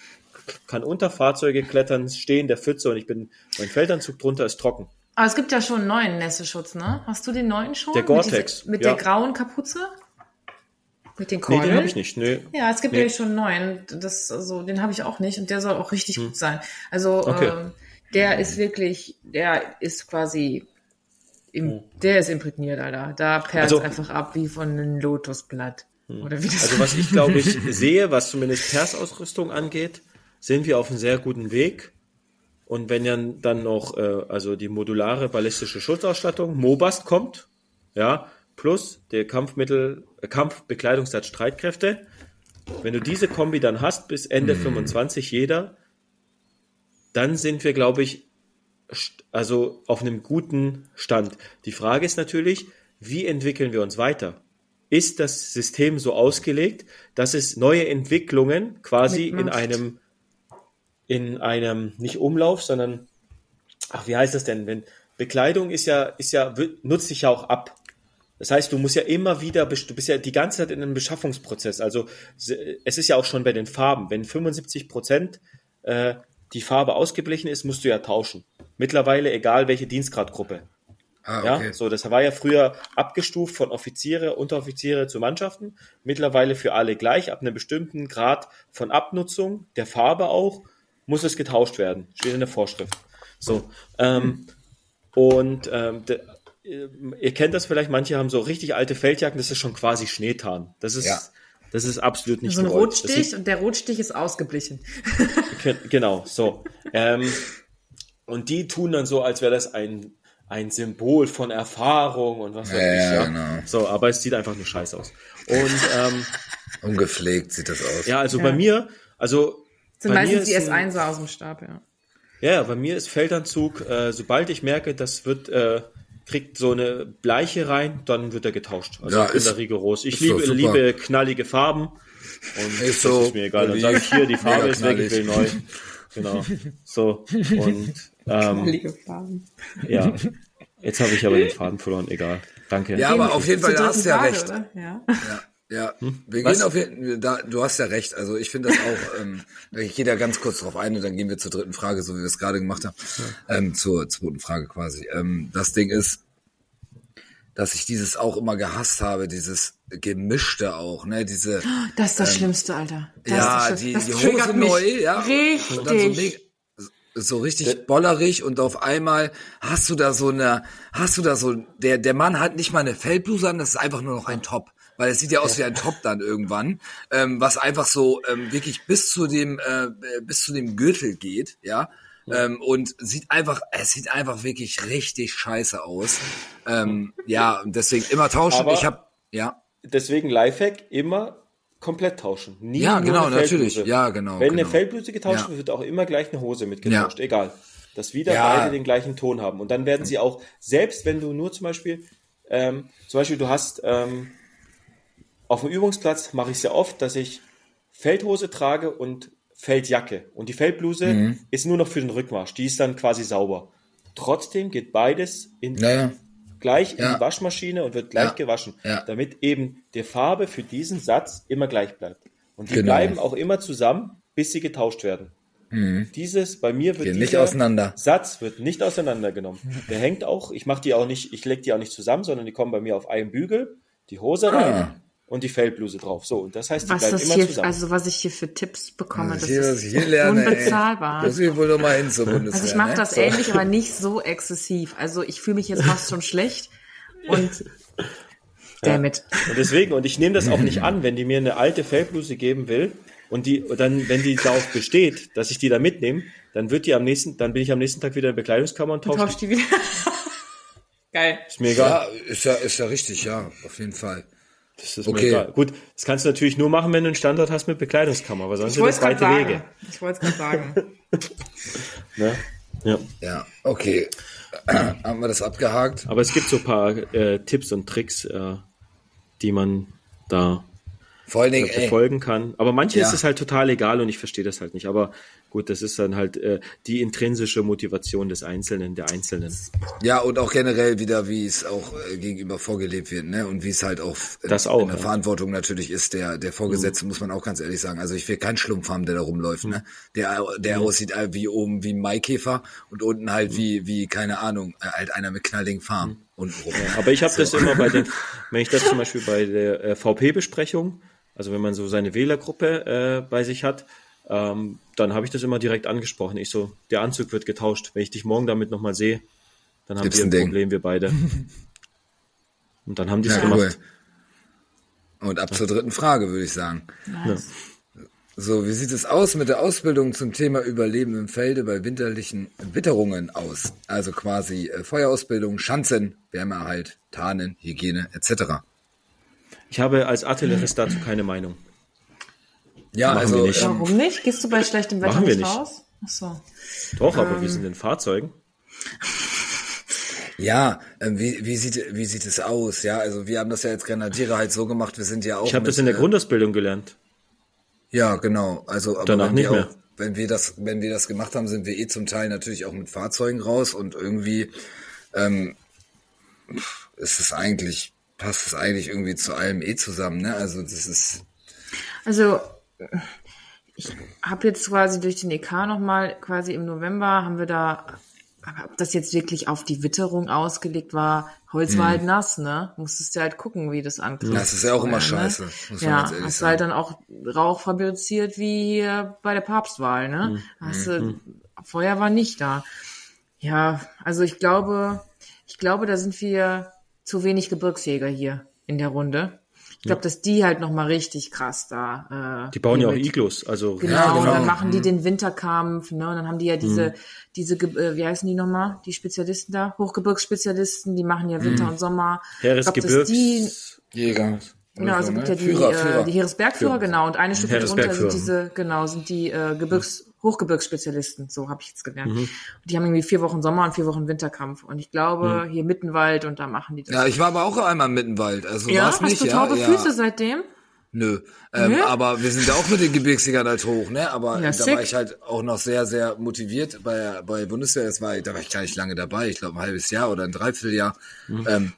kann unter Fahrzeuge klettern, stehen der Pfütze und ich bin, mein Feldanzug drunter ist trocken. Aber es gibt ja schon einen neuen Nässeschutz, ne? Hast du den neuen schon? Der Gore-Tex. Mit, mit ja. der grauen Kapuze? Mit den Kordeln? Nee, den habe ich nicht. Nee. Ja, es gibt nee. nämlich schon einen neuen. Das, also, den habe ich auch nicht und der soll auch richtig hm. gut sein. Also okay. ähm, der ist wirklich, der ist quasi, im, hm. der ist imprägniert, Alter. Da perlt also, einfach ab wie von einem Lotusblatt. Hm. Oder wie das also was ich glaube ich sehe, was zumindest Persausrüstung angeht, sind wir auf einem sehr guten Weg. Und wenn ja dann noch äh, also die modulare ballistische Schutzausstattung Mobast kommt, ja, plus der Kampfmittel äh, Kampfbekleidungssatz Streitkräfte, wenn du diese Kombi dann hast bis Ende mhm. 25 jeder, dann sind wir glaube ich also auf einem guten Stand. Die Frage ist natürlich, wie entwickeln wir uns weiter? Ist das System so ausgelegt, dass es neue Entwicklungen quasi in einem in einem, nicht Umlauf, sondern, ach, wie heißt das denn? Wenn, Bekleidung ist ja, ist ja, nutzt sich ja auch ab. Das heißt, du musst ja immer wieder, du bist ja die ganze Zeit in einem Beschaffungsprozess. Also es ist ja auch schon bei den Farben. Wenn 75 Prozent äh, die Farbe ausgeblichen ist, musst du ja tauschen. Mittlerweile egal welche Dienstgradgruppe. Ah, okay. Ja, so das war ja früher abgestuft von Offiziere, Unteroffiziere zu Mannschaften. Mittlerweile für alle gleich ab einem bestimmten Grad von Abnutzung der Farbe auch muss es getauscht werden. Steht in der Vorschrift. So. Ähm, und ähm, de, ihr kennt das vielleicht, manche haben so richtig alte Feldjacken, das ist schon quasi Schneetarn. Das ist, ja. das ist absolut nicht So ein gewollt. Rotstich sieht, und der Rotstich ist ausgeblichen. genau, so. Ähm, und die tun dann so, als wäre das ein, ein Symbol von Erfahrung und was weiß Ja, ich. ja, Ja, genau. So, aber es sieht einfach nur scheiße aus. Und ähm, Ungepflegt sieht das aus. ja, also Ja. bei mir, also sind bei mir meistens die ist ein- S1 aus dem Stab, ja. Ja, bei mir ist Feldanzug, äh, sobald ich merke, das wird, äh, kriegt so eine Bleiche rein, dann wird er getauscht. Also Ja, ich bin ist- da rigoros. Ich liebe, liebe knallige Farben. Und Ist das so, ist mir egal. Dann sage ich hier, die Farbe ist weg, ich will neu. Genau. So. Und ähm, Liege Farben. ja. Jetzt habe ich aber den Faden verloren, egal. Danke. Ja, aber auf jeden Fall, da hast du ja recht. Oder? Ja. Ja, ja. Wir Was? gehen auf jeden da, du hast ja recht. Also ich finde das auch, ähm, ich gehe da ganz kurz drauf ein und dann gehen wir zur dritten Frage, so wie wir es gerade gemacht haben. Ähm, zur zweiten Frage quasi. Ähm, das Ding ist, dass ich dieses auch immer gehasst habe, dieses Gemischte auch, ne, diese, Das ist das Schlimmste, Alter. Das Ähm, ja, ist das die, Schlimmste. die das triggert Hose mich neu, ja. Richtig. Und dann so, mega- so richtig bollerig und auf einmal hast du da so eine, hast du da so, der, der Mann hat nicht mal eine Feldbluse an, das ist einfach nur noch ein Top. Weil es sieht ja aus wie ein Top dann irgendwann, ähm, was einfach so ähm, wirklich bis zu dem äh, bis zu dem Gürtel geht, ja, ähm, und sieht einfach, es sieht einfach wirklich richtig scheiße aus. Ähm, ja, und deswegen immer tauschen. Aber- ich habe, ja, Deswegen Lifehack immer komplett tauschen. Nie Ja, genau, eine natürlich. Ja, genau, Wenn eine genau. Feldbluse getauscht Ja. wird, wird auch immer gleich eine Hose mitgetauscht. Egal. Dass wieder Ja. beide den gleichen Ton haben. Und dann werden sie auch, selbst wenn du nur zum Beispiel, ähm, zum Beispiel du hast ähm, auf dem Übungsplatz mache ich sehr oft, dass ich Feldhose trage und Feldjacke. Und die Feldbluse Mhm. ist nur noch für den Rückmarsch. Die ist dann quasi sauber. Trotzdem geht beides in naja. gleich in Ja. die Waschmaschine und wird gleich Ja. gewaschen, Ja. damit eben die Farbe für diesen Satz immer gleich bleibt. Und die Genau. bleiben auch immer zusammen, bis sie getauscht werden. Dieses, bei mir wird Mhm. Nicht auseinander. Satz wird nicht auseinandergenommen. Der hängt auch, ich mache die auch nicht, ich leg die auch nicht zusammen, sondern die kommen bei mir auf einen Bügel, die Hose rein Ah. Und die Feldbluse drauf. So, und das heißt, die Was bleiben das immer hier, zusammen. also was ich hier für Tipps bekomme, das ich hier, ist hier lerne, unbezahlbar. Ey. Muss ich wohl noch mal hin zur Bundeswehr. Also ich mache ne? das ähnlich, aber nicht so exzessiv. Also ich fühle mich jetzt fast schon schlecht und damit. Und deswegen, und ich nehme das auch nicht an, wenn die mir eine alte Feldbluse geben will und die dann, wenn die darauf besteht, dass ich die da mitnehme, dann wird die am nächsten, dann bin ich am nächsten Tag wieder in der Bekleidungskammer und tausche Tausch die wieder. Geil. Ist mir egal. Ja, ist ja, ist ja richtig, ja, auf jeden Fall. Das ist Okay. mir egal. Gut, das kannst du natürlich nur machen, wenn du einen Standort hast mit Bekleidungskammer, aber sonst sind das weite sagen. Wege. Ich wollte es gerade sagen. Ne? Ja. Ja, okay. Haben wir das abgehakt? Aber es gibt so ein paar äh, Tipps und Tricks, äh, die man da Vor allen Dingen, ey, befolgen kann. Aber manche Ja. ist es halt total egal und ich verstehe das halt nicht. Aber gut, das ist dann halt äh, die intrinsische Motivation des Einzelnen, der Einzelnen. ja, und auch generell wieder, wie es auch äh, gegenüber vorgelebt wird, ne? Und wie es halt auch, in, Das auch, in der ja. Verantwortung natürlich ist, der, der Vorgesetzte, Mhm. muss man auch ganz ehrlich sagen. Also ich will keinen Schlumpf haben, der da rumläuft, ne? Der, der aussieht äh, wie oben wie ein Maikäfer und unten halt Mhm. wie, wie, keine Ahnung, äh, halt einer mit knalligen Farben unten rum. Aber ich habe das immer bei den, wenn ich das zum Beispiel bei der äh, VP-Besprechung, also wenn man so seine Wählergruppe äh, bei sich hat, ähm, dann habe ich das immer direkt angesprochen. Ich so, der Anzug wird getauscht. Wenn ich dich morgen damit nochmal sehe, dann haben Gibt's wir ein ein Ding. Problem, wir beide. Und dann haben die es Ja, gemacht. cool. Und ab zur dritten Frage, würde ich sagen. Nice. So, wie sieht es aus mit der Ausbildung zum Thema Überleben im Felde bei winterlichen Witterungen aus? Also quasi äh, Feuerausbildung, Schanzen, Wärmeerhalt, Tarnen, Hygiene etc. Ich habe als Artillerist dazu keine Meinung. Ja, Machen also wir nicht. ähm, Warum nicht? Gehst du bei schlechtem Wetter Machen wir nicht nicht. raus? Ach so. Doch, Ähm. aber wir sind in Fahrzeugen. ja, ähm, wie, wie sieht wie sieht es aus? Ja, also wir haben das ja als Grenadiere halt so gemacht. Wir sind ja auch. Ich habe das in der äh, Grundausbildung gelernt. Ja, genau. Also aber Danach wenn nicht wir mehr. Auch, wenn wir das, wenn wir das gemacht haben, sind wir eh zum Teil natürlich auch mit Fahrzeugen raus und irgendwie ähm, ist es eigentlich passt es eigentlich irgendwie zu allem eh zusammen. Ne? Also das ist Also ich habe jetzt quasi durch den EK nochmal, quasi im November haben wir da, aber ob das jetzt wirklich auf die Witterung ausgelegt war, Holz war halt nass, ne? Musstest du halt gucken, wie das ankriegt. Das ist ja auch immer vorher, scheiße, muss man Ja, ehrlich hast du sagen. halt dann auch Rauch fabriziert wie hier bei der Papstwahl, ne? Hast du, Feuer war nicht da. Ja, also ich glaube, ich glaube, da sind wir zu wenig Gebirgsjäger hier in der Runde. Ich glaube, dass die halt noch mal richtig krass da. Äh, Die bauen ja auch Iglos, also Genau, Ja, und genau. dann machen die den Winterkampf, ne? Und dann haben die ja diese, diese, Ge- äh, wie heißen die nochmal? Die Spezialisten da? Hochgebirgsspezialisten, die machen ja Winter und Sommer. Ich glaub, dass Heeresgebirgs. die, Jäger. genau, also gibt ja die, Führer, äh, Führer. die Heeresbergführer, genau. Und eine Stufe drunter sind diese, genau, sind die äh, Gebirgs, Hochgebirgsspezialisten, so habe ich jetzt gelernt. Mhm. Und die haben irgendwie vier Wochen Sommer und vier Wochen Winterkampf. Und ich glaube, hier Mittenwald und da machen die das. Ja, ich war aber auch einmal mitten im Wald. Also Ja, war's hast nicht, du ja. taube ja. Füße seitdem? Nö. Ähm, Nö? Aber wir sind ja auch mit den Gebirgsjägern halt hoch, ne? Aber Ja, da sick. war ich halt auch noch sehr, sehr motiviert bei, bei Bundeswehr. Das war, da war ich gar nicht lange dabei. Ich glaube ein halbes Jahr oder ein Dreivierteljahr. Mhm. Ähm,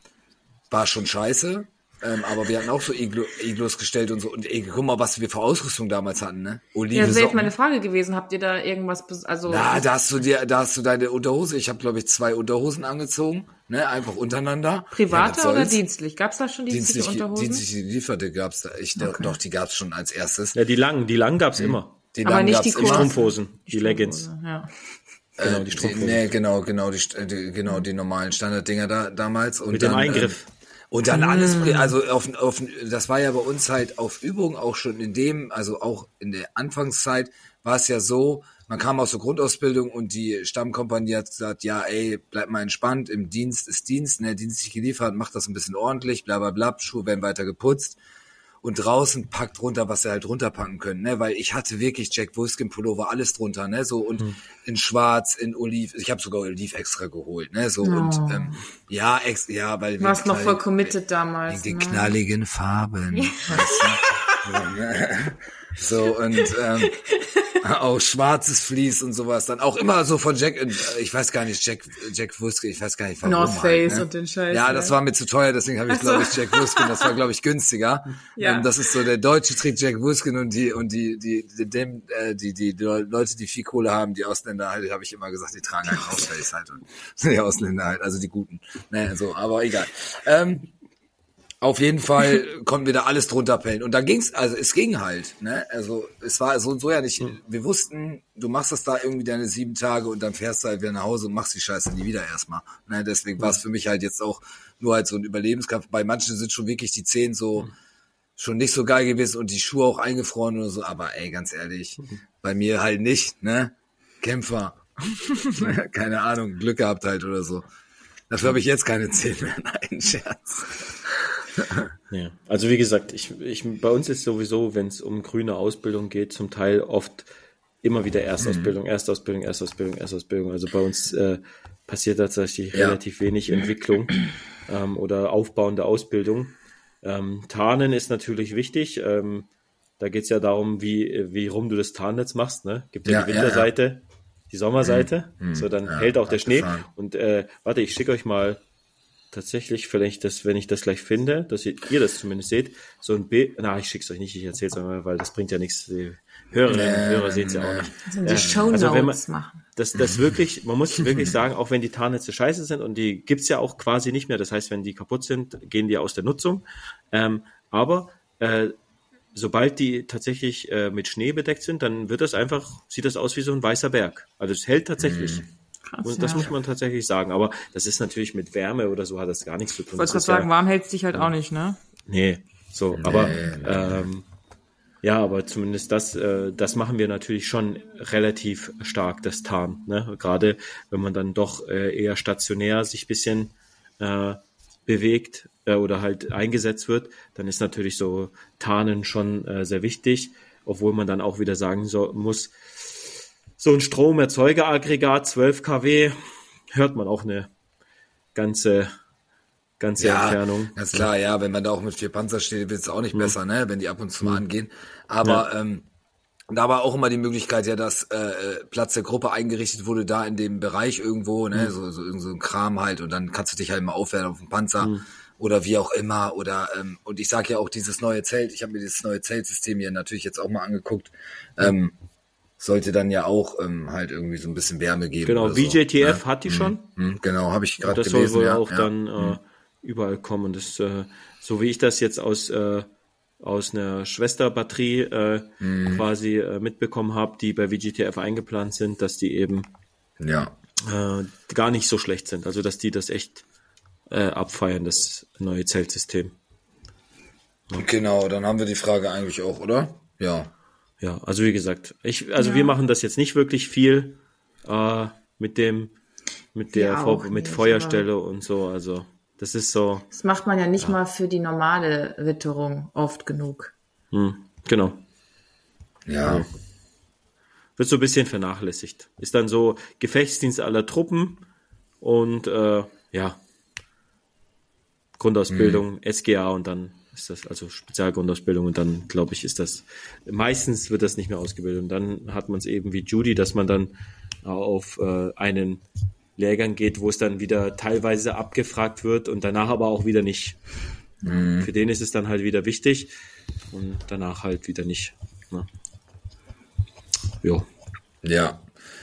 war schon scheiße. Ähm, aber wir hatten auch so Iglo, Iglos gestellt und so. Und ey, guck mal, was wir für Ausrüstung damals hatten, ne? Olive Ja, das wäre jetzt meine Frage gewesen. Habt ihr da irgendwas, bes- also, Na, da hast du dir, da hast du deine Unterhose. Ich habe, glaube ich, zwei Unterhosen angezogen, ne? Einfach untereinander. private Ja, oder dienstlich? Gab's da schon dienstliche Dienstlich, Unterhosen? dienstlich gelieferte gab's da. Ich, Doch, die gab's schon als erstes. Ja, die langen, die langen gab's immer. Die Aber langen nicht gab's die immer. Strumpfhosen, die Leggings. Ja. Genau, die Die, Strumpfhosen. nee, genau, genau, die, St- die, genau, die normalen Standarddinger da damals. Und Mit dem dann, Eingriff. Ähm, und dann alles, also auf, auf, das war ja bei uns halt auf Übung auch schon in dem, also auch in der Anfangszeit war es ja so, man kam aus der Grundausbildung und die Stammkompanie hat gesagt, ja, ey, bleib mal entspannt, im Dienst ist Dienst, ne, dienstlich geliefert, macht das ein bisschen ordentlich, bla bla bla, Schuhe werden weiter geputzt und draußen packt runter, was sie halt runterpacken können, ne? Weil ich hatte wirklich Jack Wolfskin Pullover, alles drunter, ne? So und in Schwarz, in Oliv, ich habe sogar Oliv extra geholt, ne? So und ähm, ja, ex, ja, weil Warst wir noch voll committed damals. wegen den ne? knalligen Farben, weißt du? So, ne? Und ähm, auch schwarzes Vlies und sowas. Dann auch immer so von Jack, äh, ich weiß gar nicht, Jack, Jack Wuske, ich weiß gar nicht warum. North Face halt, ne? und den Scheiß, Ja, ne? das war mir zu teuer, deswegen habe ich, Ach so. glaube ich, Jack Wuskin, das war, glaube ich, günstiger. Ja. Ähm, das ist so, der Deutsche trägt Jack Wuskin und die, und die, die, die, dem, äh, die, die, die Leute, die viel Kohle haben, die Ausländer halt, habe ich immer gesagt, die tragen halt North Face halt und die Ausländer halt, also die Guten. Ne, so, aber egal. Ähm, auf jeden Fall konnten wir da alles drunter pellen. Und da ging's, also es ging halt, ne? Also es war so und so ja nicht. Wir wussten, du machst das da irgendwie deine sieben Tage und dann fährst du halt wieder nach Hause und machst die Scheiße nie wieder erstmal. Ne? Deswegen war es für mich halt jetzt auch nur halt so ein Überlebenskampf. Bei manchen sind schon wirklich die Zehen so schon nicht so geil gewesen und die Schuhe auch eingefroren oder so. Aber ey, ganz ehrlich, bei mir halt nicht, ne? Kämpfer. Keine Ahnung, Glück gehabt halt oder so. Dafür habe ich jetzt keine Zehen mehr. Nein, Scherz. Ja. Also wie gesagt, ich, ich, bei uns ist sowieso, wenn es um grüne Ausbildung geht, zum Teil oft immer wieder Erstausbildung, Erstausbildung, Erstausbildung, Erstausbildung. Also bei uns äh, passiert tatsächlich Ja. relativ wenig Entwicklung ähm, oder aufbauende Ausbildung. Ähm, Tarnen ist natürlich wichtig. Ähm, da geht es ja darum, wie, wie rum du das Tarnnetz machst. Ne? Gibt ja, Ja, die ja, ja. Winterseite, die Sommerseite. So, dann Ja, hält auch der Schnee. abgefahren. Und äh, warte, ich schicke euch mal tatsächlich, vielleicht das, wenn ich das gleich finde, dass ihr, ihr das zumindest seht, so ein Bild, na, ich schick's euch nicht, ich erzähl's euch mal, weil das bringt ja nichts. Die Hörerinnen und Hörer sehen's ja auch nicht. Also die Ja, Shownotes also wenn man- machen. Das, das wirklich, man muss wirklich sagen, auch wenn die Tarnnetze scheiße sind und die gibt's ja auch quasi nicht mehr, das heißt, wenn die kaputt sind, gehen die aus der Nutzung. Ähm, aber äh, sobald die tatsächlich äh, mit Schnee bedeckt sind, dann wird das einfach, sieht das aus wie so ein weißer Berg. Also es hält tatsächlich. Krass, und das ja. muss man tatsächlich sagen. Aber das ist natürlich mit Wärme oder so hat das gar nichts zu tun. Ich wollte Das gerade sagen, warm hält's dich halt auch nicht, ne? Nee, so, aber ähm, ja, aber zumindest das, äh, das machen wir natürlich schon relativ stark, das Tarn. Ne? Gerade wenn man dann doch äh, eher stationär sich bisschen äh, bewegt äh, oder halt eingesetzt wird, dann ist natürlich so Tarnen schon äh, sehr wichtig, obwohl man dann auch wieder sagen so, muss, so ein Stromerzeugeaggregat 12 kW hört man auch eine ganze ganze Entfernung. Ganz klar, ja, wenn man da auch mit vier Panzer steht, wird es auch nicht besser, ne, wenn die ab und zu mal angehen. Aber ähm, da war auch immer die Möglichkeit, ja, dass äh, Platz der Gruppe eingerichtet wurde, da in dem Bereich irgendwo, ne, so, so, irgend so ein Kram halt, und dann kannst du dich halt mal aufwärmen auf dem Panzer oder wie auch immer. Oder ähm, und ich sag ja auch dieses neue Zelt, ich habe mir dieses neue Zeltsystem hier natürlich jetzt auch mal angeguckt. Ähm, sollte dann ja auch ähm, halt irgendwie so ein bisschen Wärme geben. Genau, oder so, VJTF ne? hat die schon. Hm, genau, habe ich gerade Das gelesen. soll wohl ja, auch ja. dann äh, überall kommen. Das, äh, so wie ich das jetzt aus, äh, aus einer Schwesterbatterie äh, Mhm. quasi äh, mitbekommen habe, die bei VGTF eingeplant sind, dass die eben ja. äh, gar nicht so schlecht sind. Also dass die das echt äh, abfeiern, das neue Zeltsystem. Genau, dann haben wir die Frage eigentlich auch, oder? Ja. Ja, also wie gesagt, ich, also wir machen das jetzt nicht wirklich viel äh, mit dem, mit der Wir Vor mit nicht, Feuerstelle und so. Also das ist so, Das macht man ja nicht mal für die normale Witterung oft genug. hm, genau. Ja. Wird so ein bisschen vernachlässigt. Ist dann so Gefechtsdienst aller Truppen und äh, ja, Grundausbildung, SGA und dann ist das, also Spezialgrundausbildung und dann, glaube ich, ist das, meistens wird das nicht mehr ausgebildet und dann hat man es eben wie Judy, dass man dann auf äh, einen Lehrgang geht, wo es dann wieder teilweise abgefragt wird und danach aber auch wieder nicht. Für den ist es dann halt wieder wichtig und danach halt wieder nicht. Ne? Jo. Ja.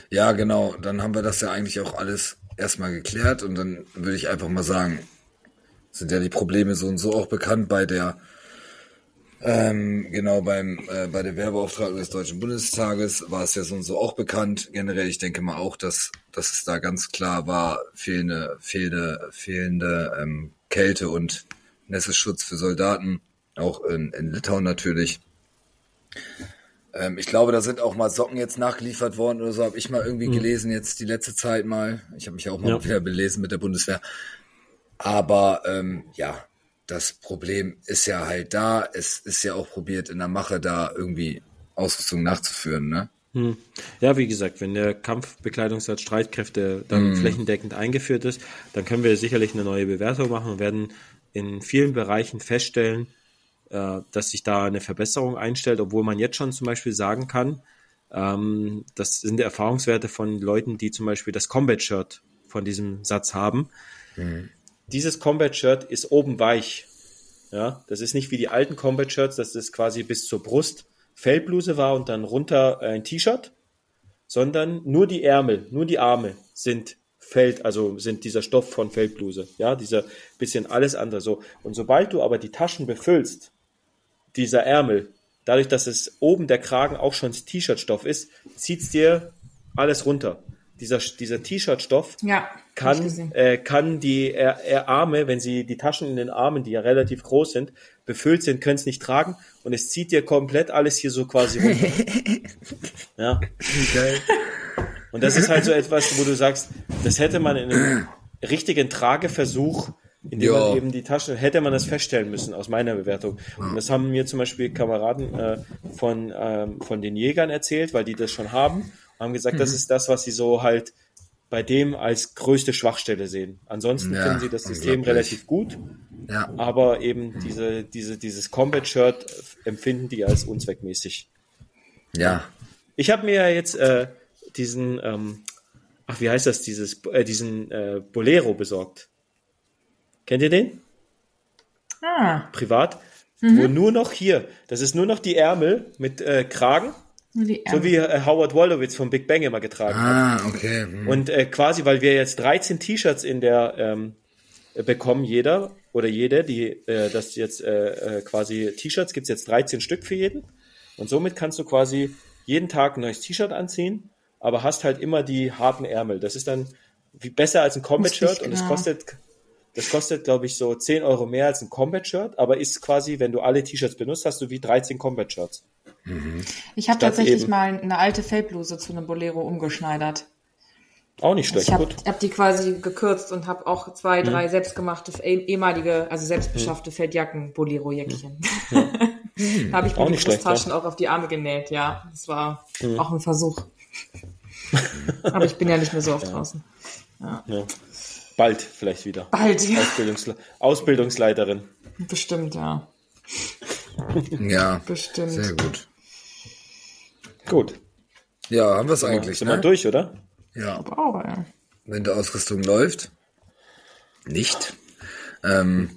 Ja, genau. Dann haben wir das ja eigentlich auch alles erstmal geklärt und dann würde ich einfach mal sagen, sind ja die Probleme so und so auch bekannt bei der ähm, genau beim äh, bei der Werbeauftragung des Deutschen Bundestages war es ja so und so auch bekannt. Generell, ich denke mal auch, dass dass es da ganz klar war fehlende fehlende fehlende ähm, Kälte und Nässeschutz für Soldaten, auch in, in Litauen natürlich. Ähm, ich glaube, da sind auch mal Socken jetzt nachgeliefert worden oder so, habe ich mal irgendwie gelesen jetzt die letzte Zeit mal. Ich habe mich auch mal Ja. wieder belesen mit der Bundeswehr. Aber ähm, ja, das Problem ist ja halt da. Es ist ja auch probiert in der Mache da irgendwie Ausrüstung nachzuführen, ne? Hm. Ja, wie gesagt, wenn der Kampfbekleidungssatz Streitkräfte dann flächendeckend eingeführt ist, dann können wir sicherlich eine neue Bewertung machen und werden in vielen Bereichen feststellen, äh, dass sich da eine Verbesserung einstellt, obwohl man jetzt schon zum Beispiel sagen kann, ähm, das sind Erfahrungswerte von Leuten, die zum Beispiel das Combat-Shirt von diesem Satz haben. Dieses Combat-Shirt ist oben weich. Ja, das ist nicht wie die alten Combat-Shirts, dass das quasi bis zur Brust Feldbluse war und dann runter ein T-Shirt, sondern nur die Ärmel, nur die Arme sind Feld, also sind dieser Stoff von Feldbluse. Ja, dieser bisschen alles andere so. Und sobald du aber die Taschen befüllst, dieser Ärmel, dadurch, dass es oben der Kragen auch schon T-Shirt-Stoff ist, zieht's dir alles runter. Dieser, dieser T-Shirt-Stoff Ja, kann, äh, kann die er, er Arme, wenn sie die Taschen in den Armen, die ja relativ groß sind, befüllt sind, können es nicht tragen und es zieht dir komplett alles hier so quasi runter. ja. Geil. Und das ist halt so etwas, wo du sagst, das hätte man in einem richtigen Trageversuch, indem Ja. man eben die Tasche, hätte man das feststellen müssen, aus meiner Bewertung. Und das haben mir zum Beispiel Kameraden äh, von, ähm, von den Jägern erzählt, weil die das schon haben, haben gesagt, das ist das, was sie so halt bei dem als größte Schwachstelle sehen. Ansonsten Ja, finden sie das System relativ gut, Ja. aber eben diese, diese, dieses Combat-Shirt empfinden die als unzweckmäßig. Ja. Ich habe mir jetzt äh, diesen, ähm, ach wie heißt das, dieses, äh, diesen äh, Bolero besorgt. Kennt ihr den? Ah, Privat? Wo nur noch hier, das ist nur noch die Ärmel mit äh, Kragen, so wie äh, Howard Wolowitz vom Big Bang immer getragen hat. Ah, okay. Hm. Und äh, quasi, weil wir jetzt 13 T-Shirts in der ähm, äh, bekommen, jeder oder jede, die äh, das jetzt äh, äh, quasi T-Shirts gibt's jetzt 13 Stück für jeden. Und somit kannst du quasi jeden Tag ein neues T-Shirt anziehen, aber hast halt immer die harten Ärmel. Das ist dann wie besser als ein Combat-Shirt und es genau. kostet, das kostet, glaube ich, so 10 Euro mehr als ein Combat-Shirt, aber ist quasi, wenn du alle T-Shirts benutzt, hast du wie 13 Combat-Shirts. Ich habe tatsächlich eben- mal eine alte Feldbluse zu einem Bolero umgeschneidert. Auch nicht schlecht, Ich habe gut. hab die quasi gekürzt und habe auch zwei, drei selbstgemachte, eh- ehemalige, also selbstbeschaffte Feldjacken, Bolero-Jäckchen. da habe ich mir Auch die Brusttaschen auch auf die Arme genäht, ja. Das war auch ein Versuch. Aber ich bin ja nicht mehr so oft draußen. Ja. Bald vielleicht wieder. Bald, ja. Ausbildungsle Ausbildungsleiterin. Bestimmt, ja. Ja. Bestimmt. Sehr gut. Gut. Ja, haben wir es eigentlich, Sind wir ne? durch, oder? Ja. Oh, ja. wenn die Ausrüstung läuft. Nicht. Ähm,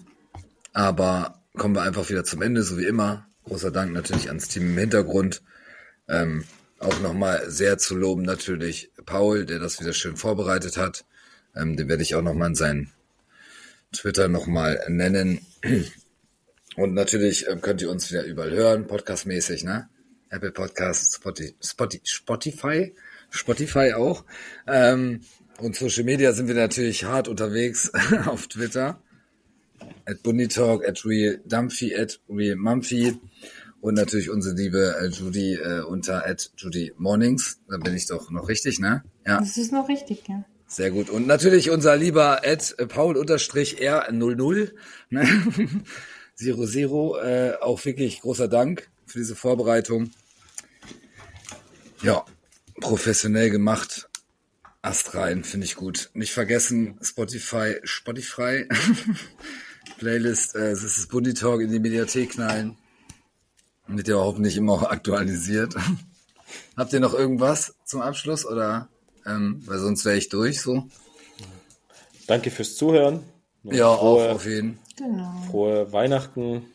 aber kommen wir einfach wieder zum Ende, so wie immer. Großer Dank natürlich ans Team im Hintergrund. Ähm, auch nochmal sehr zu loben natürlich Paul, der das wieder schön vorbereitet hat. Ähm, den werde ich auch nochmal in seinen Twitter nochmal nennen. Und natürlich ähm, könnt ihr uns wieder überall hören, podcastmäßig, ne? Apple Podcasts, Spotify, Spotify, Spotify auch. Ähm, und Social Media sind wir natürlich hart unterwegs auf Twitter. at Bundytalk, at Real Dumphy, at Real Mumphy und natürlich unsere liebe äh, Judy äh, unter at Judy Mornings. Da bin ich doch noch richtig, ne? Ja. Das ist noch richtig, ja. Sehr gut. Und natürlich unser lieber Ed äh, Paul unterstrich R00, ne? Zero Zero, äh, auch wirklich großer Dank für diese Vorbereitung. Ja, professionell gemacht. Ast rein, finde ich gut. Nicht vergessen, Spotify, Spotify, Playlist, äh, es ist das Bundy Talk in die Mediathek knallen. Wird ja hoffentlich immer auch aktualisiert. Habt ihr noch irgendwas zum Abschluss oder, ähm, weil sonst wäre ich durch so? Danke fürs Zuhören. Noch Ja, frohe, auch auf jeden. Genau. frohe Weihnachten,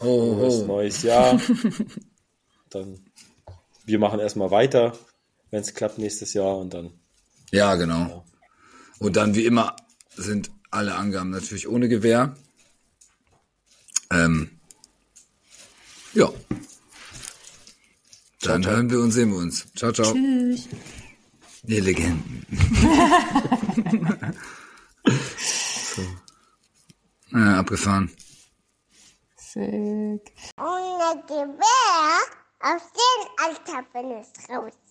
Ho, frohes ho. neues Jahr. dann wir machen erstmal weiter, wenn es klappt nächstes Jahr und dann Ja, genau. Und dann wie immer sind alle Angaben natürlich ohne Gewähr. Ähm, ja. Dann hören wir und sehen wir uns. Ciao, ciao. Tschüss. Ihr Legenden. so. Ja, abgefahren. Sick. Ohne Gewehr auf den Alter bin ich raus.